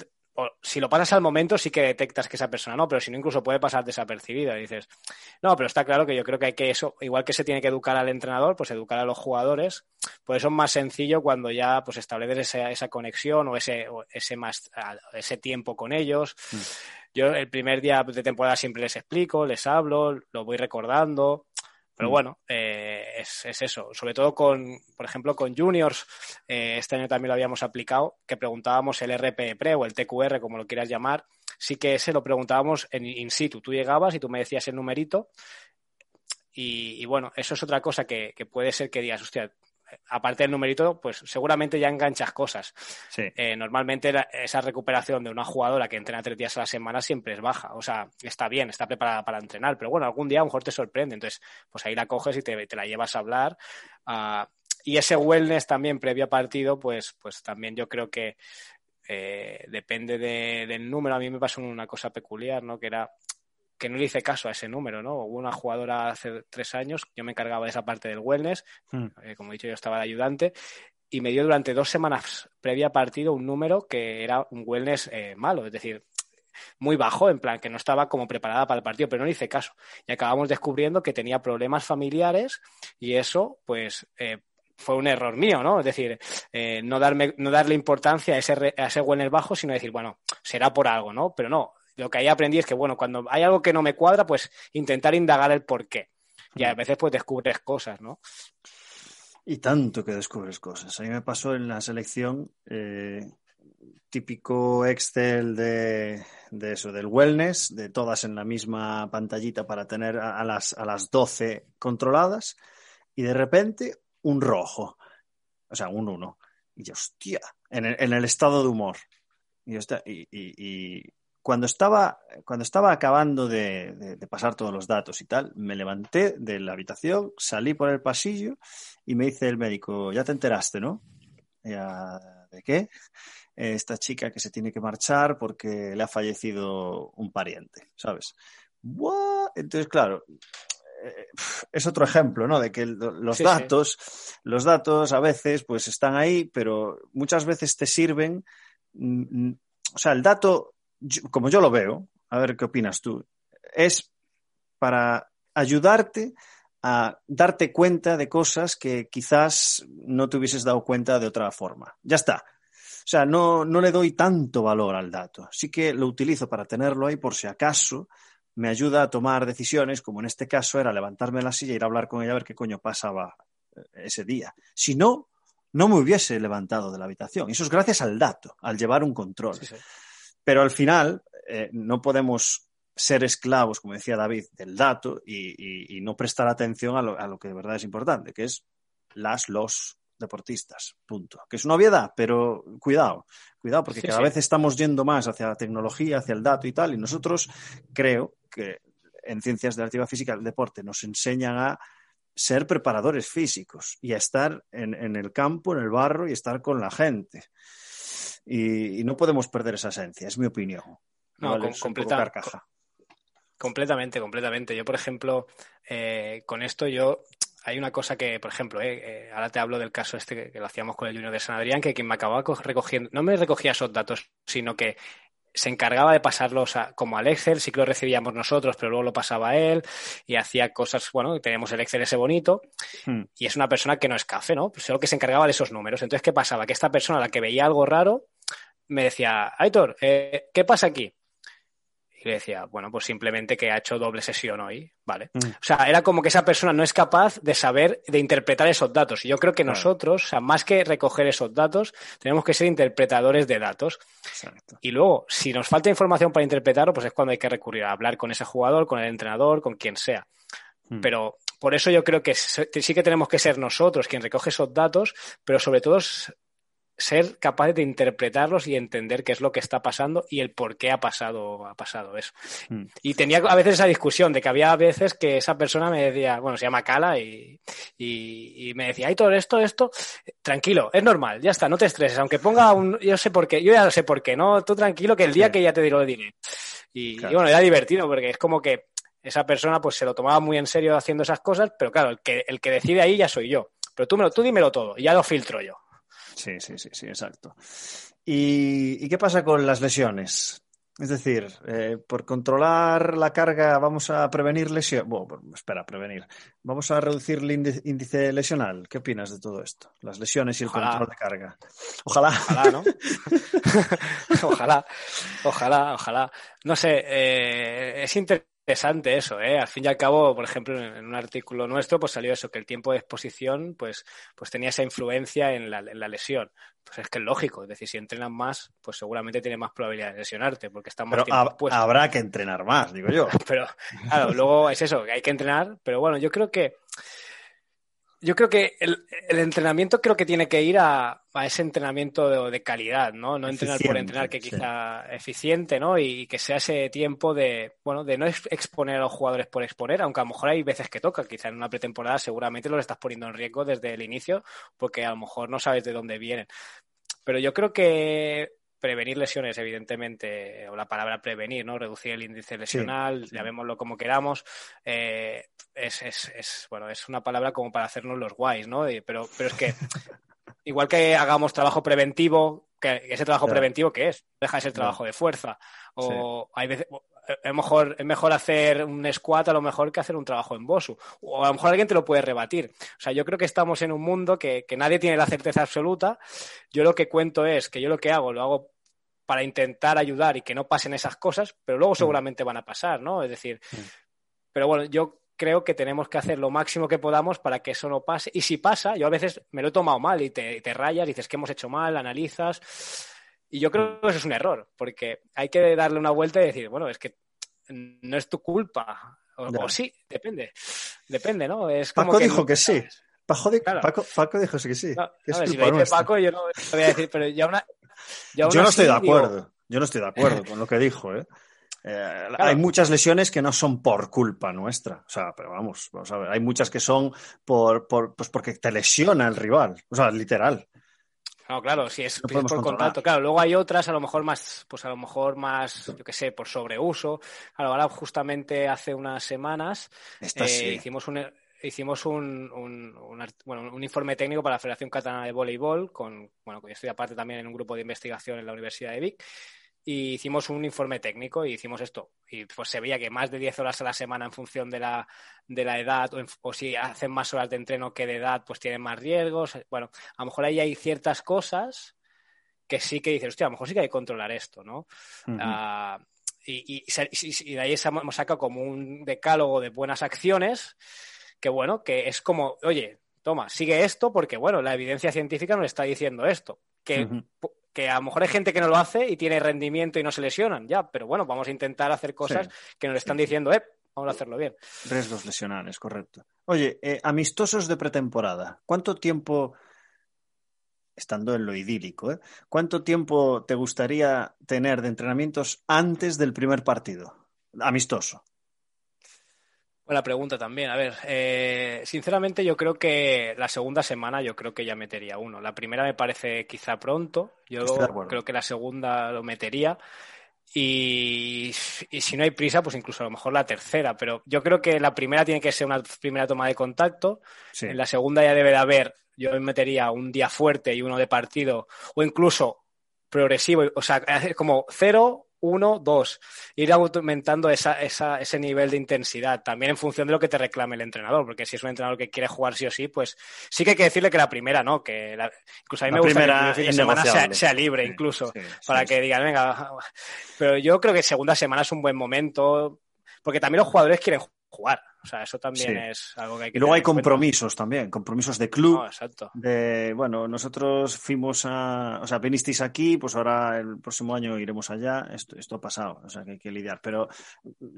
B: si lo pasas al momento sí que detectas que esa persona no, pero si no incluso puede pasar desapercibida. Dices, no, pero está claro que yo creo que hay que eso, igual que se tiene que educar al entrenador, pues educar a los jugadores, pues eso es más sencillo cuando ya pues estableces esa, esa conexión o ese, ese más ese tiempo con ellos. Mm. Yo el primer día de temporada siempre les explico, les hablo, lo voy recordando. Pero mm. bueno, eh, es, eso. Sobre todo con, por ejemplo, con juniors, eh, este año también lo habíamos aplicado, que preguntábamos el RP Pre o el TQR, como lo quieras llamar. Sí que ese lo preguntábamos en in situ. Tú llegabas y tú me decías el numerito. Y, bueno, eso es otra cosa que, que puede ser que digas, hostia, aparte del numerito, pues seguramente ya enganchas cosas. Eh, normalmente esa recuperación de una jugadora que entrena tres días a la semana siempre es baja. O sea, está bien, está preparada para entrenar, pero bueno, algún día a lo mejor te sorprende. Entonces, pues ahí la coges y te, la llevas a hablar. Ah, y ese wellness también previo a partido, pues, pues también yo creo que eh, depende del número. A mí me pasó una cosa peculiar, ¿no? Que era que no le hice caso a ese número, ¿no? Hubo una jugadora hace tres años, yo me encargaba de esa parte del wellness, hmm. eh, como he dicho, yo estaba de ayudante, y me dio durante dos semanas previa partido un número que era un wellness eh, malo, es decir, muy bajo, en plan que no estaba como preparada para el partido, pero no le hice caso. Y acabamos descubriendo que tenía problemas familiares y eso, pues, eh, fue un error mío, ¿no? Es decir, no, darme, no darle importancia a ese, a ese wellness bajo, sino decir, bueno, será por algo, ¿no? Pero no, lo que ahí aprendí es que, bueno, cuando hay algo que no me cuadra, pues intentar indagar el por qué. Y a veces pues descubres cosas, ¿no?
A: Y tanto que descubres cosas. A mí me pasó en la selección eh, típico Excel de, eso, del wellness, de todas en la misma pantallita para tener a, las, a las 12 controladas, y de repente un rojo, o sea, un 1. Y yo, hostia, en el, en el estado de humor. Y, y, cuando estaba, cuando estaba acabando de, pasar todos los datos y tal, me levanté de la habitación, salí por el pasillo y me dice el médico, ya te enteraste, ¿no? ¿De qué? Esta chica que se tiene que marchar porque le ha fallecido un pariente, ¿sabes? Entonces, claro, eh, es otro ejemplo, ¿no? De que los datos, los datos a veces pues están ahí, pero muchas veces te sirven, mm, mm, o sea, el dato como yo lo veo, a ver qué opinas tú, es para ayudarte a darte cuenta de cosas que quizás no te hubieses dado cuenta de otra forma. Ya está. O sea, no, no le doy tanto valor al dato. Sí que lo utilizo para tenerlo ahí por si acaso me ayuda a tomar decisiones, como en este caso era levantarme en la silla y ir a hablar con ella a ver qué coño pasaba eh, ese día. Si no, no me hubiese levantado de la habitación. Eso es gracias al dato, al llevar un control. Pero al final eh, no podemos ser esclavos, como decía David, del dato y, no prestar atención a lo, que de verdad es importante, que es las, los deportistas, punto. Que es una obviedad, pero cuidado, cuidado, porque cada vez estamos yendo más hacia la tecnología, hacia el dato y tal, y nosotros creo que en ciencias de la actividad física, el deporte, nos enseñan a ser preparadores físicos y a estar en el campo, en el barro y estar con la gente y, no podemos perder esa esencia, es mi opinión.
B: No, completamente, completamente. Yo, por ejemplo, eh, con esto yo hay una cosa que, por ejemplo, eh, eh, ahora te hablo del caso este que, lo hacíamos con el Junior de San Adrián, que quien me acababa recogiendo, no me recogía esos datos, sino que se encargaba de pasarlos como al Excel, sí que lo recibíamos nosotros, pero luego lo pasaba él y hacía cosas, bueno, tenemos el Excel ese bonito hmm. y es una persona que no es café, ¿no? Solo que se encargaba de esos números. Entonces, ¿qué pasaba? Que esta persona, la que veía algo raro, me decía, Aitor, eh, ¿qué pasa aquí? Y le decía, bueno, pues simplemente que ha hecho doble sesión hoy, ¿vale? Mm. O sea, era como que esa persona no es capaz de saber, de interpretar esos datos. Y yo creo que nosotros, o sea, más que recoger esos datos, tenemos que ser interpretadores de datos. Y luego, si nos falta información para interpretarlo, pues es cuando hay que recurrir a hablar con ese jugador, con el entrenador, con quien sea. Mm. Pero por eso yo creo que sí que tenemos que ser nosotros quien recoge esos datos, pero sobre todo ser capaces de interpretarlos y entender qué es lo que está pasando y el por qué ha pasado, ha pasado eso. Mm. Y tenía a veces esa discusión de que había veces que esa persona me decía, bueno, se llama Cala y, y, me decía, ay, todo esto, esto, tranquilo, es normal, ya está, no te estreses, aunque ponga un, yo sé por qué, yo ya sé por qué, ¿no? Tú tranquilo que el día que ya te diré el dinero. Y, y, bueno, era divertido porque es como que esa persona pues se lo tomaba muy en serio haciendo esas cosas, pero claro, el que, el que decide ahí ya soy yo. Pero tú, me lo, tú dímelo todo y ya lo filtro yo.
A: Sí, sí, sí, sí, exacto. ¿Y, qué pasa con las lesiones? Es decir, eh, por controlar la carga vamos a prevenir lesiones. Bueno, espera, prevenir. Vamos a reducir el índice lesional. ¿Qué opinas de todo esto? Las lesiones y el control de carga.
B: Ojalá. Ojalá, ¿no? ojalá, ojalá, ojalá. No sé, eh, es interesante interesante eso, ¿eh? Al fin y al cabo, por ejemplo, en un artículo nuestro, pues salió eso, que el tiempo de exposición, pues, pues tenía esa influencia en la, en la lesión. Pues es que es lógico, es decir, si entrenas más, pues seguramente tiene más probabilidad de lesionarte, porque está más
A: pero habrá que entrenar más, digo yo.
B: pero, claro, luego es eso, que hay que entrenar, pero bueno, yo creo que yo creo que el, entrenamiento creo que tiene que ir a, ese entrenamiento de, calidad, ¿no? No entrenar por entrenar, que quizá eficiente, ¿no? Y que sea ese tiempo de, bueno, de no exponer a los jugadores por exponer, aunque a lo mejor hay veces que toca, quizá en una pretemporada seguramente los estás poniendo en riesgo desde el inicio, porque a lo mejor no sabes de dónde vienen. Pero yo creo que prevenir lesiones, evidentemente, o la palabra prevenir, ¿no? Reducir el índice lesional, llamémoslo como queramos, eh, es, es, es, bueno, es una palabra como para hacernos los guays, ¿no? pero, pero es que igual que hagamos trabajo preventivo, que ese trabajo preventivo, ¿qué es? Deja de ser trabajo de fuerza. O hay veces, es mejor, es mejor hacer un squat a lo mejor que hacer un trabajo en Bosu. O a lo mejor alguien te lo puede rebatir. O sea, yo creo que estamos en un mundo que, que nadie tiene la certeza absoluta. Yo lo que cuento es que yo lo que hago, lo hago para intentar ayudar y que no pasen esas cosas, pero luego mm. seguramente van a pasar, ¿no? Es decir, mm. pero bueno, yo creo que tenemos que hacer lo máximo que podamos para que eso no pase. Y si pasa, yo a veces me lo he tomado mal y te, te rayas, dices que hemos hecho mal, analizas. Y yo creo que eso es un error, porque hay que darle una vuelta y decir, bueno, es que no es tu culpa. O, sí, depende. Depende, ¿no? Es
A: como Paco dijo que sí. Paco, Paco, dijo que sí.
B: si lo dice Paco, yo no voy a decir, pero ya una,
A: yo no estoy de acuerdo. Yo no estoy de acuerdo con lo que dijo, ¿eh? eh hay muchas lesiones que no son por culpa nuestra. O sea, pero vamos, vamos a ver. Hay muchas que son por, por pues porque te lesiona el rival. O sea, literal.
B: Claro, claro, si es, por contacto. Claro, luego hay otras, a lo mejor más, pues a lo mejor más, yo qué sé, por sobreuso. Claro, ahora justamente hace unas semanas eh, hicimos un, hicimos un, bueno, un informe técnico para la Federación Catalana de Voleibol, con, bueno, yo estoy aparte también en un grupo de investigación en la Universidad de Vic, y hicimos un informe técnico y hicimos esto. Y pues se veía que más de 10 horas a la semana en función de la, de la edad, o, si hacen más horas de entreno que de edad, pues tienen más riesgos. Bueno, a lo mejor ahí hay ciertas cosas que sí que dices, hostia, a lo mejor sí que hay que controlar esto, ¿no? Ah, y, y, de ahí hemos sacado como un decálogo de buenas acciones que bueno, que es como, oye, toma, sigue esto porque, bueno, la evidencia científica nos está diciendo esto. Que, que a lo mejor hay gente que no lo hace y tiene rendimiento y no se lesionan, ya, pero bueno, vamos a intentar hacer cosas que nos están diciendo, eh, vamos a hacerlo bien.
A: Riesgos lesionales, correcto. Oye, eh, amistosos de pretemporada, ¿cuánto tiempo, estando en lo idílico, eh, cuánto tiempo te gustaría tener de entrenamientos antes del primer partido? Amistoso.
B: Buena pregunta también. A ver, eh, sinceramente yo creo que la segunda semana yo creo que ya metería uno. La primera me parece quizá pronto. Yo creo que la segunda lo metería. Y, si no hay prisa, pues incluso a lo mejor la tercera. Pero yo creo que la primera tiene que ser una primera toma de contacto. En la segunda ya debe de haber, yo me metería un día fuerte y uno de partido, o incluso progresivo, o sea, como cero, uno, dos. Ir aumentando esa, esa, ese nivel de intensidad, también en función de lo que te reclame el entrenador, porque si es un entrenador que quiere jugar sí o sí, pues sí que hay que decirle que la primera, ¿no? Que incluso a mí me gusta que el fin de semana sea, libre, incluso, para que digan, venga, pero yo creo que segunda semana es un buen momento, porque también los jugadores quieren jugar. O sea, eso también es algo que hay que.
A: Y luego hay compromisos también, compromisos de club. exacto. De, bueno, nosotros fuimos a. O sea, vinisteis aquí, pues ahora el próximo año iremos allá. Esto, esto ha pasado, o sea, que hay que lidiar. Pero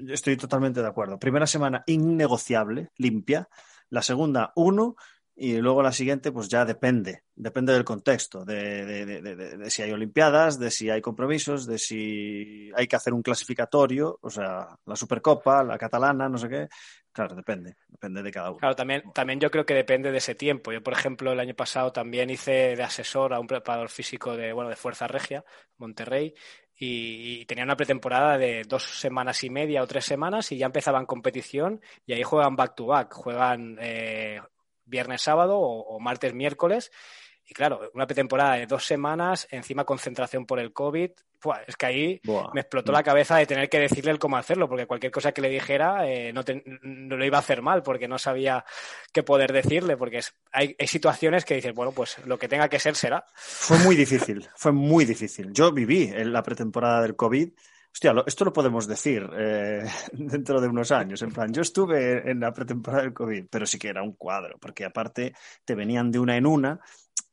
A: estoy totalmente de acuerdo. Primera semana innegociable, limpia. La segunda, uno y luego la siguiente, pues ya depende, depende del contexto, de, si hay Olimpiadas, de si hay compromisos, de si hay que hacer un clasificatorio, o sea, la Supercopa, la catalana, no sé qué. Claro, depende, depende de cada uno.
B: Claro, también, también yo creo que depende de ese tiempo. Yo, por ejemplo, el año pasado también hice de asesor a un preparador físico de, bueno, de Fuerza Regia, Monterrey, y, tenía una pretemporada de dos semanas y media o tres semanas y ya empezaban competición y ahí juegan back to back, juegan eh, viernes, sábado o, martes, miércoles. Y claro, una pretemporada de dos semanas, encima concentración por el COVID, es que ahí me explotó la cabeza de tener que decirle el cómo hacerlo, porque cualquier cosa que le dijera eh, no, lo iba a hacer mal, porque no sabía qué poder decirle, porque hay, hay, situaciones que dices, bueno, pues lo que tenga que ser será.
A: Fue muy difícil, fue muy difícil. Yo viví en la pretemporada del COVID Hostia, esto lo podemos decir eh, dentro de unos años. En plan, yo estuve en la pretemporada del COVID, pero sí que era un cuadro, porque aparte te venían de una en una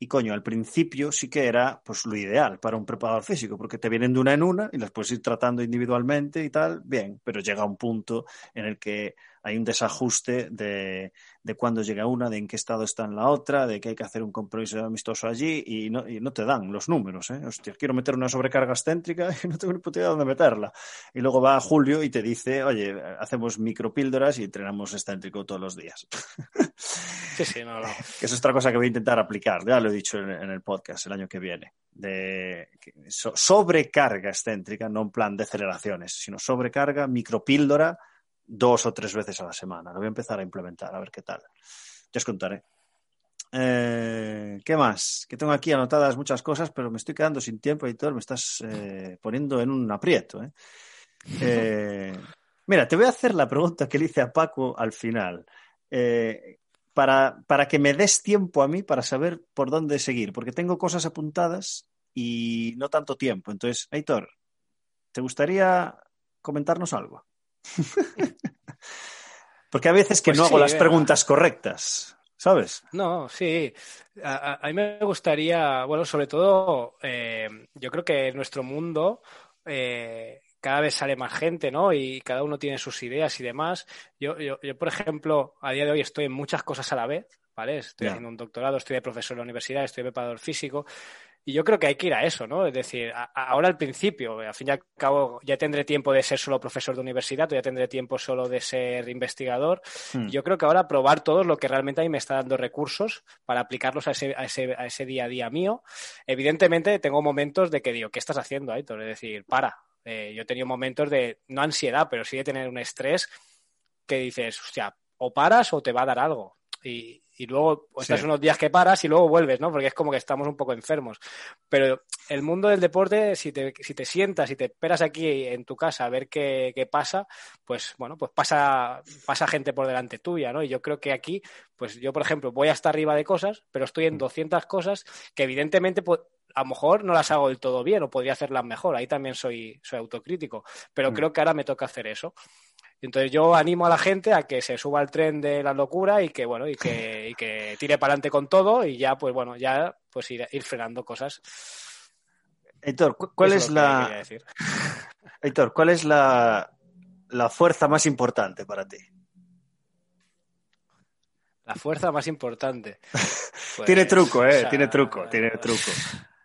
A: y coño, al principio sí que era pues lo ideal para un preparador físico, porque te vienen de una en una y las puedes ir tratando individualmente y tal, bien, pero llega un punto en el que hay un desajuste de, de cuándo llega una, de en qué estado está en la otra, de que hay que hacer un compromiso amistoso allí y no, y no te dan los números. ¿eh? Hostia, quiero meter una sobrecarga excéntrica y no tengo ni puta idea dónde meterla. Y luego va Julio y te dice, oye, hacemos micropíldoras y entrenamos excéntrico todos los días.
B: Sí, sí, no, no.
A: Que es otra cosa que voy a intentar aplicar, ya lo he dicho en, en el podcast el año que viene. De so, sobrecarga excéntrica, no en plan de aceleraciones, sino sobrecarga, micropíldora dos o tres veces a la semana. Lo voy a empezar a implementar, a ver qué tal. Ya os contaré. Eh, ¿Qué más? Que tengo aquí anotadas muchas cosas, pero me estoy quedando sin tiempo, editor. Me estás eh, poniendo en un aprieto. ¿eh? mira, te voy a hacer la pregunta que le hice a Paco al final. Para, para que me des tiempo a mí para saber por dónde seguir, porque tengo cosas apuntadas y no tanto tiempo. Entonces, Aitor, ¿te gustaría comentarnos algo? Porque a veces que pues no hago las preguntas correctas, ¿sabes?
B: No, sí. A, a, mí me gustaría, bueno, sobre todo, eh, yo creo que en nuestro mundo eh, cada vez sale más gente, ¿no? Y cada uno tiene sus ideas y demás. Yo, yo, yo, por ejemplo, a día de hoy estoy en muchas cosas a la vez, ¿vale? Estoy yeah. haciendo un doctorado, estoy de profesor en la universidad, estoy de preparador físico. Y yo creo que hay que ir a eso, ¿no? Es decir, a, ahora al principio, al fin y al cabo, ya tendré tiempo de ser solo profesor de universidad, o ya tendré tiempo solo de ser investigador. Hmm. Yo creo que ahora probar todo lo que realmente a mí me está dando recursos para aplicarlos a ese, a ese, a ese día a día mío. Evidentemente, tengo momentos de que digo, ¿qué estás haciendo, Aitor? Es decir, para. Eh, yo he tenido momentos de, no ansiedad, pero sí de tener un estrés que dices, hostia, o paras o te va a dar algo. Y, y luego pues, estás sí. unos días que paras y luego vuelves, ¿no? Porque es como que estamos un poco enfermos. Pero el mundo del deporte, si te, si te sientas y te esperas aquí en tu casa a ver qué, qué, pasa, pues bueno, pues pasa, pasa gente por delante tuya, ¿no? Y yo creo que aquí, pues yo, por ejemplo, voy hasta arriba de cosas, pero estoy en 200 cosas que evidentemente pues, a lo mejor no las hago del todo bien o podría hacerlas mejor. Ahí también soy, soy autocrítico. Pero mm. creo que ahora me toca hacer eso. Entonces yo animo a la gente a que se suba al tren de la locura y que bueno y que, y que tire para adelante con todo y ya pues bueno ya pues ir, ir frenando cosas.
A: Héctor, ¿cuál Eso es, la Héctor, ¿cuál es la, la fuerza más importante para ti?
B: La fuerza más importante.
A: Pues, tiene truco, eh, o sea, tiene truco, tiene truco.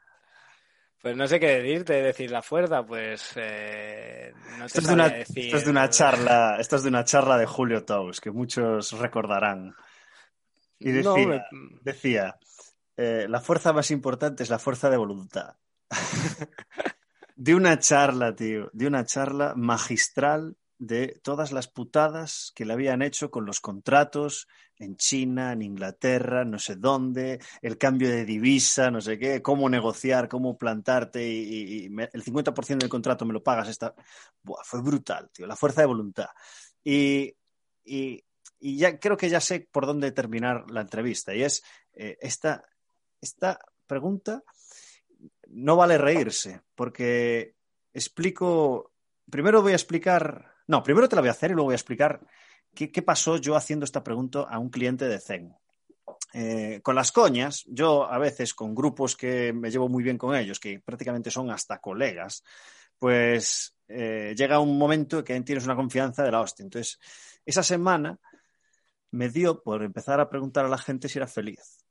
B: Pues no sé qué decirte, decir la fuerza, pues eh, no
A: esto, es de una, decir... esto es de una charla, esto es de una charla de Julio Tous, que muchos recordarán. Y decía, no, me... decía eh, la fuerza más importante es la fuerza de voluntad. de una charla, tío, de una charla magistral de todas las putadas que le habían hecho con los contratos en China, en Inglaterra, no sé dónde, el cambio de divisa, no sé qué, cómo negociar, cómo plantarte y, y, me, el 50% del contrato me lo pagas. Esta... Fue brutal, tío, la fuerza de voluntad. Y, y, y, ya creo que ya sé por dónde terminar la entrevista y es eh, esta, esta pregunta no vale reírse porque explico, primero voy a explicar no, primero te la voy a hacer y luego voy a explicar qué, pasó yo haciendo esta pregunta a un cliente de Zen. Eh, con las coñas, yo a veces con grupos que me llevo muy bien con ellos, que prácticamente son hasta colegas, pues eh, llega un momento que tienes una confianza de la hostia. Entonces, esa semana me dio por empezar a preguntar a la gente si era feliz.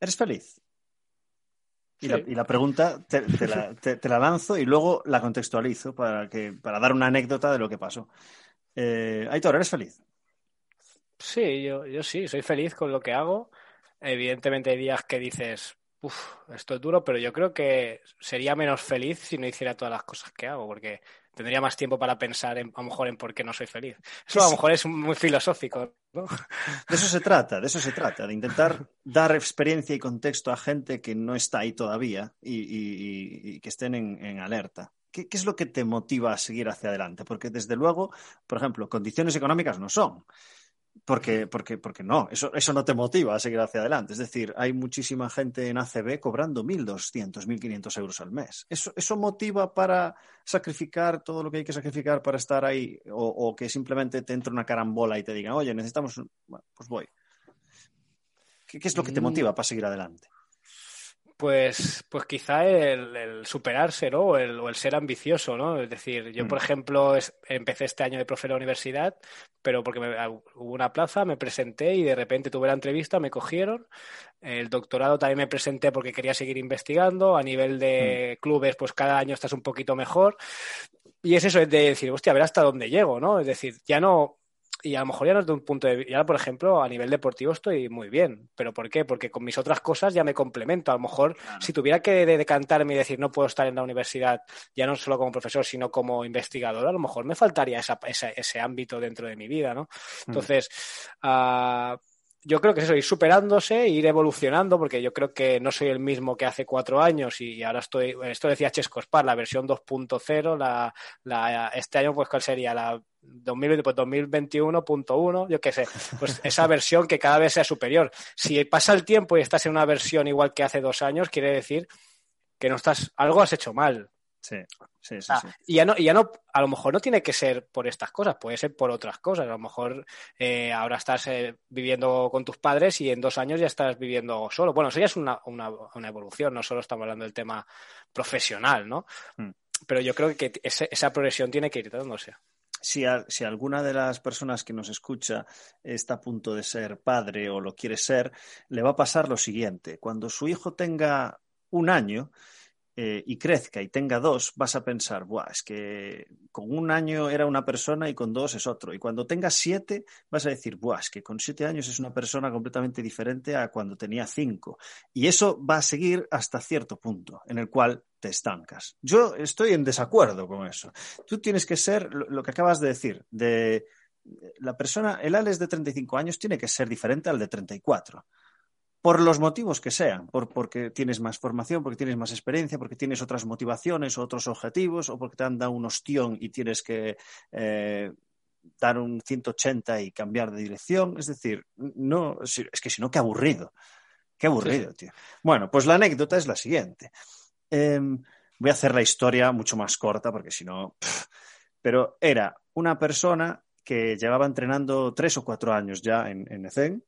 A: ¿Eres feliz? Y, la, y la, pregunta te, te, la, te, te, la, lanzo y luego la contextualizo para, que, para dar una anécdota de lo que pasó. Eh, Aitor, ¿eres feliz?
B: Sí, yo, yo sí, soy feliz con lo que hago. Evidentemente hay días que dices, esto es duro, pero yo creo que sería menos feliz si no hiciera todas las cosas que hago, porque tendría más tiempo para pensar en, a lo mejor en por qué no soy feliz. Eso a lo mejor es muy filosófico, ¿no?
A: De eso se trata, de eso se trata, de intentar dar experiencia y contexto a gente que no está ahí todavía y, que estén en, alerta. ¿Qué, es lo que te motiva a seguir hacia adelante? Porque desde luego, por ejemplo, condiciones económicas no son. Porque, porque, porque no, eso, eso no te motiva a seguir hacia adelante. Es decir, hay muchísima gente en ACB cobrando 1.200, 1.500 euros al mes. ¿Eso, ¿Eso motiva para sacrificar todo lo que hay que sacrificar para estar ahí? O, que simplemente te entre una carambola y te digan, oye, necesitamos. Bueno, pues voy. ¿Qué, es lo que te mm. motiva para seguir adelante?
B: Pues, pues quizá el, superarse, ¿no? O el, ser ambicioso, ¿no? Es decir, yo, por mm. ejemplo, empecé este año de profe en la universidad, pero porque hubo una plaza, me presenté y de repente tuve la entrevista, me cogieron. El doctorado también me presenté porque quería seguir investigando. A nivel de mm. clubes, pues cada año estás un poquito mejor. Y es eso, es de decir, hostia, a ver hasta dónde llego, ¿no? Es decir, ya no, y a lo mejor ya no es de un punto de vista, ya por ejemplo, a nivel deportivo estoy muy bien. ¿Pero por qué? Porque con mis otras cosas ya me complemento. A lo mejor si tuviera que decantarme y decir no puedo estar en la universidad, ya no solo como profesor, sino como investigador, a lo mejor me faltaría esa, ese ámbito dentro de mi vida, ¿no? Mm. Entonces, uh, yo creo que es eso, ir superándose, ir evolucionando, porque yo creo que no soy el mismo que hace cuatro años y ahora estoy, esto decía Chesco Spar, la versión 2.0, la, la, este año, pues, ¿cuál sería? La 2020, pues 2021.1, yo qué sé, pues esa versión que cada vez sea superior. Si pasa el tiempo y estás en una versión igual que hace dos años, quiere decir que no estás, algo has hecho mal.
A: Sí, sí,
B: sí, Y ya no, y ya no, a lo mejor no tiene que ser por estas cosas, puede ser por otras cosas. A lo mejor eh, ahora estás eh, viviendo con tus padres y en dos años ya estás viviendo solo. Bueno, eso ya es una, una, una evolución, no solo estamos hablando del tema profesional, ¿no? Mm. Pero yo creo que esa progresión tiene que ir dándose.
A: Si, si, alguna de las personas que nos escucha está a punto de ser padre o lo quiere ser, le va a pasar lo siguiente. Cuando su hijo tenga un año, eh, y crezca y tenga dos, vas a pensar, Buah, es que con un año era una persona y con dos es otro. Y cuando tenga siete, vas a decir, Buah, es que con siete años es una persona completamente diferente a cuando tenía cinco. Y eso va a seguir hasta cierto punto en el cual te estancas. Yo estoy en desacuerdo con eso. Tú tienes que ser lo, que acabas de decir, de la persona, el Alex de 35 años tiene que ser diferente al de 34 por los motivos que sean, por, porque tienes más formación, porque tienes más experiencia, porque tienes otras motivaciones, otros objetivos, o porque te han dado un ostión y tienes que eh, dar un 180 y cambiar de dirección. Es decir, no, es que si no, qué aburrido. Qué aburrido, tío. Bueno, pues la anécdota es la siguiente. Em, voy a hacer la historia mucho más corta porque si no. Pero era una persona que llevaba entrenando tres o cuatro años ya en, en ECEN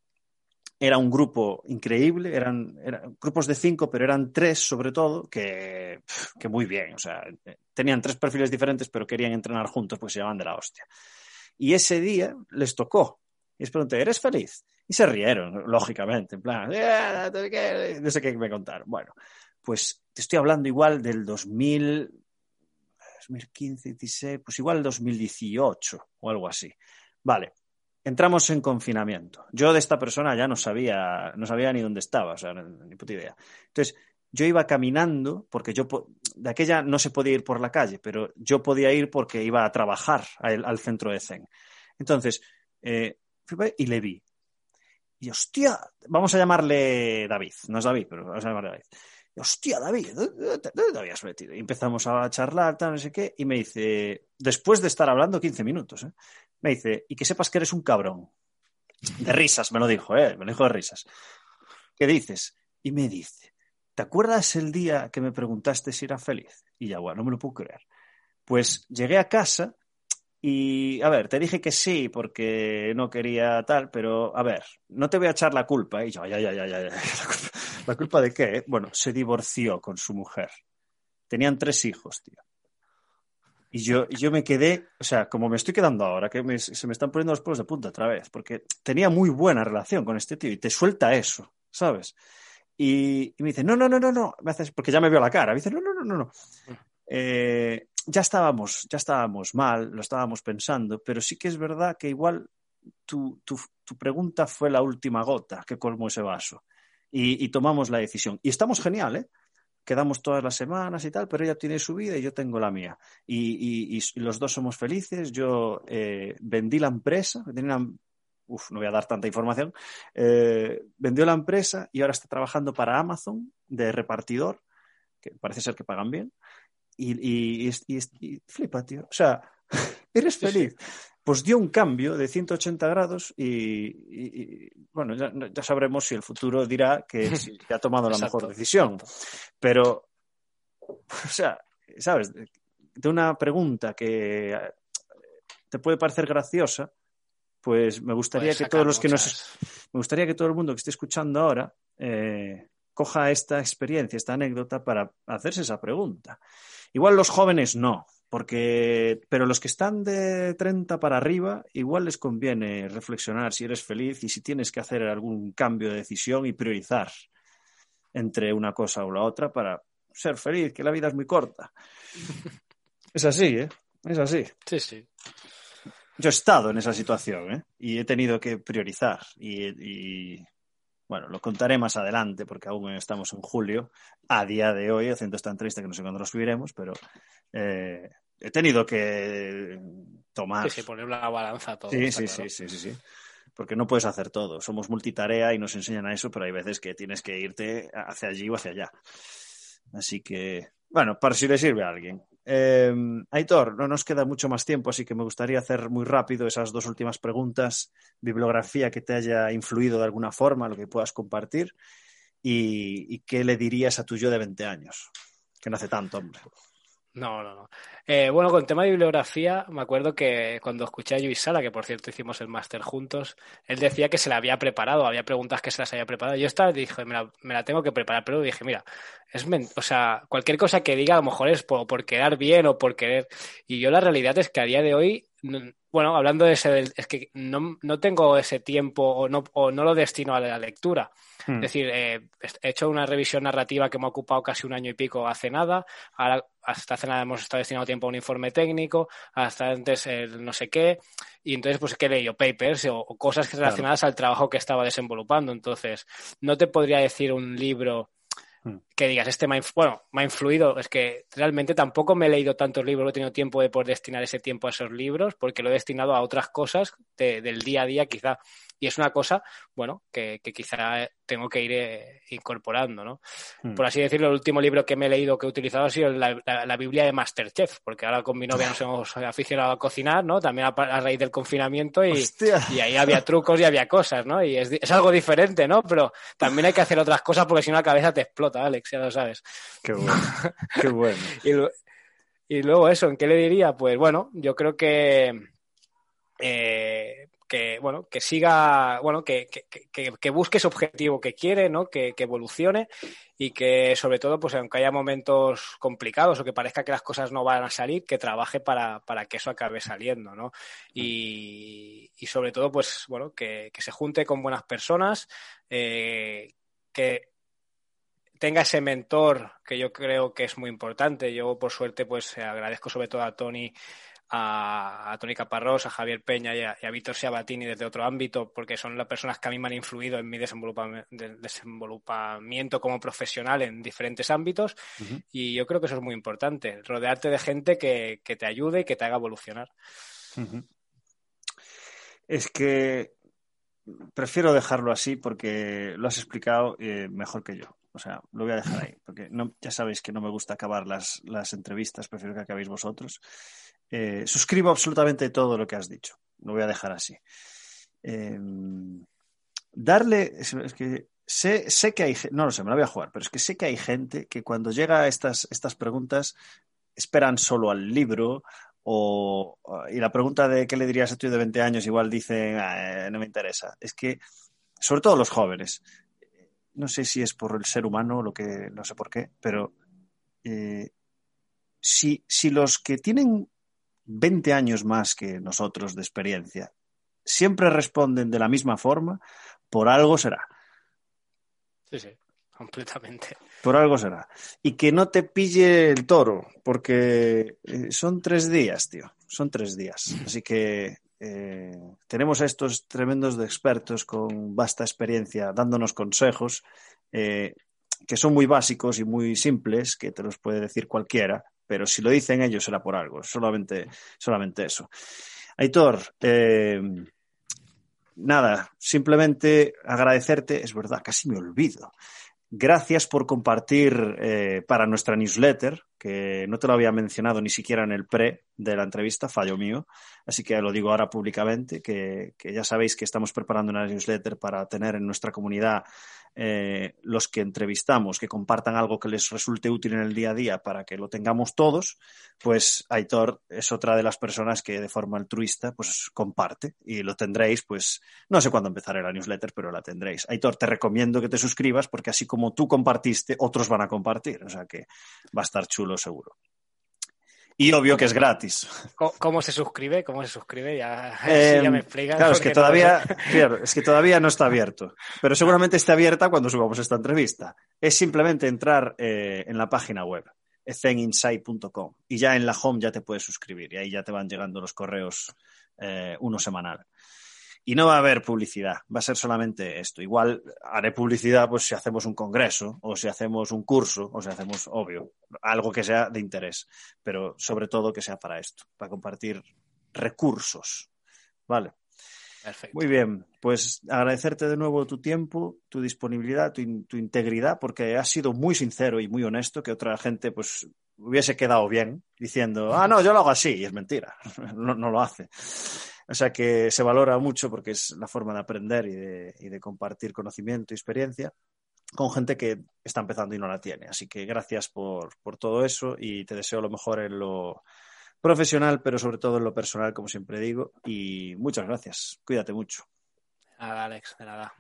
A: era un grupo increíble, eran, grupos de cinco, pero eran tres sobre todo, que, que, muy bien, o sea, tenían tres perfiles diferentes, pero querían entrenar juntos porque se llamaban de la hostia. Y ese día les tocó. Y les pregunté, ¿eres feliz? Y se rieron, lógicamente, en plan, eh, no sé qué me contaron. Bueno, pues te estoy hablando igual del 2000, 2015, 16, pues igual el 2018 o algo así. Vale, entramos en confinamiento. Yo de esta persona ya no sabía, no sabía ni dónde estaba, o sea, ni puta idea. Entonces, yo iba caminando, porque yo de aquella no se podía ir por la calle, pero yo podía ir porque iba a trabajar al, centro de Zen. Entonces, eh, y le vi. Y hostia, vamos a llamarle David, no es David, pero vamos a llamarle David. Y, hostia, David, ¿dónde te habías metido? Y empezamos a charlar, tal, no sé qué, y me dice, después de estar hablando 15 minutos, ¿eh? Me dice, y que sepas que eres un cabrón. De risas, me lo dijo, ¿eh? Me lo dijo de risas. ¿Qué dices? Y me dice, ¿te acuerdas el día que me preguntaste si era feliz? Y ya, bueno, no me lo puedo creer. Pues llegué a casa y, a ver, te dije que sí porque no quería tal, pero, a ver, no te voy a echar la culpa. Y yo, ya, ya, ya, ya, ya. ¿La culpa de qué? Bueno, se divorció con su mujer. Tenían tres hijos, tío. Y yo, yo me quedé, o sea, como me estoy quedando ahora, que se me están poniendo los pelos de punta otra vez, porque tenía muy buena relación con este tío y te suelta eso, ¿sabes? Y, me dice, no, no, no, no, no, me haces, porque ya me vio la cara, me dice, no, no, no, no, no. Eh, ya estábamos, ya estábamos mal, lo estábamos pensando, pero sí que es verdad que igual tu, tu, tu pregunta fue la última gota que colmó ese vaso. y, tomamos la decisión. Y estamos genial, ¿eh? Quedamos todas las semanas y tal, pero ella tiene su vida y yo tengo la mía. Y, los dos somos felices. Yo eh, vendí la empresa, tenía uf, no voy a dar tanta información, eh, vendió la empresa y ahora está trabajando para Amazon de repartidor, que parece ser que pagan bien. Y, y flipa, tío. O sea, eres feliz pues dio un cambio de 180 grados y, bueno, ya, sabremos si el futuro dirá que, ha tomado la mejor decisión. Pero, o sea, ¿sabes? De una pregunta que te puede parecer graciosa, pues me gustaría que todos los que nos me gustaría que todo el mundo que esté escuchando ahora eh, coja esta experiencia, esta anécdota para hacerse esa pregunta. Igual los jóvenes no, porque, pero los que están de 30 para arriba, igual les conviene reflexionar si eres feliz y si tienes que hacer algún cambio de decisión y priorizar entre una cosa o la otra para ser feliz, que la vida es muy corta. Es así, ¿eh? Es así.
B: Sí, sí.
A: Yo he estado en esa situación, ¿eh? Y he tenido que priorizar. Y, bueno, lo contaré más adelante porque aún estamos en julio. A día de hoy, haciendo esta entrevista que no sé cuándo lo subiremos, pero eh, he tenido que tomar.
B: Sí, sí, poner la balanza todo.
A: Sí, sí, sí, sí, sí, Porque no puedes hacer todo. Somos multitarea y nos enseñan a eso, pero hay veces que tienes que irte hacia allí o hacia allá. Así que, bueno, para si le sirve a alguien. Eh, Aitor, no nos queda mucho más tiempo, así que me gustaría hacer muy rápido esas dos últimas preguntas. Bibliografía que te haya influido de alguna forma, lo que puedas compartir. Y, y qué le dirías a tu yo de 20 años, que no hace tanto, hombre.
B: No, no, no. Eh, bueno, con el tema de bibliografía, me acuerdo que cuando escuché a Luis Sala, que por cierto hicimos el máster juntos, él decía que se la había preparado, había preguntas que se las había preparado. Yo estaba dije, me la, me la tengo que preparar, pero dije, mira, es o sea, cualquier cosa que diga a lo mejor es por, por, quedar bien o por querer. Y yo la realidad es que a día de hoy, bueno, hablando de ese, es que no, no tengo ese tiempo o no, o no lo destino a la lectura. Es hmm. decir, eh, he hecho una revisión narrativa que me ha ocupado casi un año y pico hace nada. Ahora, hasta hace nada hemos estado destinando tiempo a un informe técnico, hasta antes el no sé qué. Y entonces, pues, que he leído papers o, cosas relacionadas al trabajo que estaba desenvolupando. Entonces, no te podría decir un libro hmm. Que digas, este me ha, bueno, me ha influido, es que realmente tampoco me he leído tantos libros, no he tenido tiempo de poder destinar ese tiempo a esos libros, porque lo he destinado a otras cosas del día a día, quizá y es una cosa, bueno, que, quizá tengo que ir eh, incorporando, ¿no? Hmm. Por así decirlo, el último libro que me he leído, que he utilizado ha sido la, Biblia de Masterchef, porque ahora con mi novia nos hemos aficionado a cocinar, ¿no? También a, raíz del confinamiento y, y, ahí había trucos y había cosas, ¿no? Y es, algo diferente, ¿no? Pero también hay que hacer otras cosas porque si no la cabeza te explota, Alex, ya lo sabes.
A: Qué bueno, qué bueno.
B: y, luego eso, ¿en qué le diría? Pues bueno, yo creo que... Eh, que bueno, que siga, bueno, que, que, que, busque ese objetivo que quiere, ¿no? Que, evolucione y que sobre todo, pues aunque haya momentos complicados o que parezca que las cosas no van a salir, que trabaje para, para que eso acabe saliendo, ¿no? Y, y sobre todo, pues bueno, que, se junte con buenas personas, eh, que tenga ese mentor que yo creo que es muy importante. Yo, por suerte, pues agradezco sobre todo a Tony a, Tony Caparrós, a Javier Peña y a, Víctor Sabatini desde otro ámbito, porque son las personas que a mí me han influido en mi desenvolupamiento como profesional en diferentes ámbitos. Y yo creo que eso es muy importante, rodearte de gente que, te ayude y que te haga evolucionar.
A: Es que prefiero dejarlo así porque lo has explicado eh, mejor que yo. O sea, lo voy a dejar ahí, porque ya sabéis que no me gusta acabar las, las entrevistas, prefiero que acabéis vosotros. Eh, suscribo absolutamente todo lo que has dicho. Lo voy a dejar así. Eh, darle. Es, que sé, sé, que hay. No lo sé, me la voy a jugar, pero es que sé que hay gente que cuando llega a estas, estas preguntas esperan solo al libro. O, y la pregunta de qué le dirías a tu de 20 años, igual dicen, ah, eh, no me interesa. Es que, sobre todo los jóvenes, no sé si es por el ser humano, lo que no sé por qué, pero si, si los que tienen 20 años más que nosotros de experiencia, siempre responden de la misma forma, por algo será.
B: Sí, sí, completamente.
A: Por algo será. Y que no te pille el toro, porque eh, son tres días, tío. Son tres días. Así que eh, tenemos a estos tremendos expertos con vasta experiencia dándonos consejos eh, que son muy básicos y muy simples, que te los puede decir cualquiera, pero si lo dicen ellos será por algo, solamente, solamente eso. Aitor, eh, nada, simplemente agradecerte, es verdad, casi me olvido. Gracias por compartir eh, para nuestra newsletter, que no te lo había mencionado ni siquiera en el pre de la entrevista, fallo mío, así que lo digo ahora públicamente, que, que ya sabéis que estamos preparando una newsletter para tener en nuestra comunidad eh, los que entrevistamos, que compartan algo que les resulte útil en el día a día para que lo tengamos todos, pues Aitor es otra de las personas que de forma altruista pues comparte y lo tendréis, pues no sé cuándo empezaré la newsletter, pero la tendréis. Aitor, te recomiendo que te suscribas porque así como tú compartiste, otros van a compartir, o sea que va a estar chulo seguro. Y obvio que es gratis.
B: ¿Cómo, se suscribe? ¿Cómo se suscribe? Ya,
A: eh,
B: ya me explicas.
A: Claro, es que, todavía, no claro, es que todavía no está abierto. Pero seguramente esté abierta cuando subamos esta entrevista. Es simplemente entrar eh, en la página web, zeninsight.com. Y ya en la home ya te puedes suscribir. Y ahí ya te van llegando los correos eh, uno semanal. Y no va a haber publicidad, va a ser solamente esto. Igual haré publicidad pues si hacemos un congreso o si hacemos un curso o si hacemos, obvio, algo que sea de interés, pero sobre todo que sea para esto, para compartir recursos. Vale.
B: Perfecto.
A: Muy bien, pues agradecerte de nuevo tu tiempo, tu disponibilidad, tu, tu, integridad, porque has sido muy sincero y muy honesto, que otra gente pues hubiese quedado bien diciendo, ah, no, yo lo hago así, y es mentira, no, no lo hace. O sea que se valora mucho porque es la forma de aprender y de, compartir conocimiento y experiencia con gente que está empezando y no la tiene. Así que gracias por, por, todo eso y te deseo lo mejor en lo profesional, pero sobre todo en lo personal, como siempre digo. Y muchas gracias. Cuídate mucho.
B: Nada, Alex, de nada.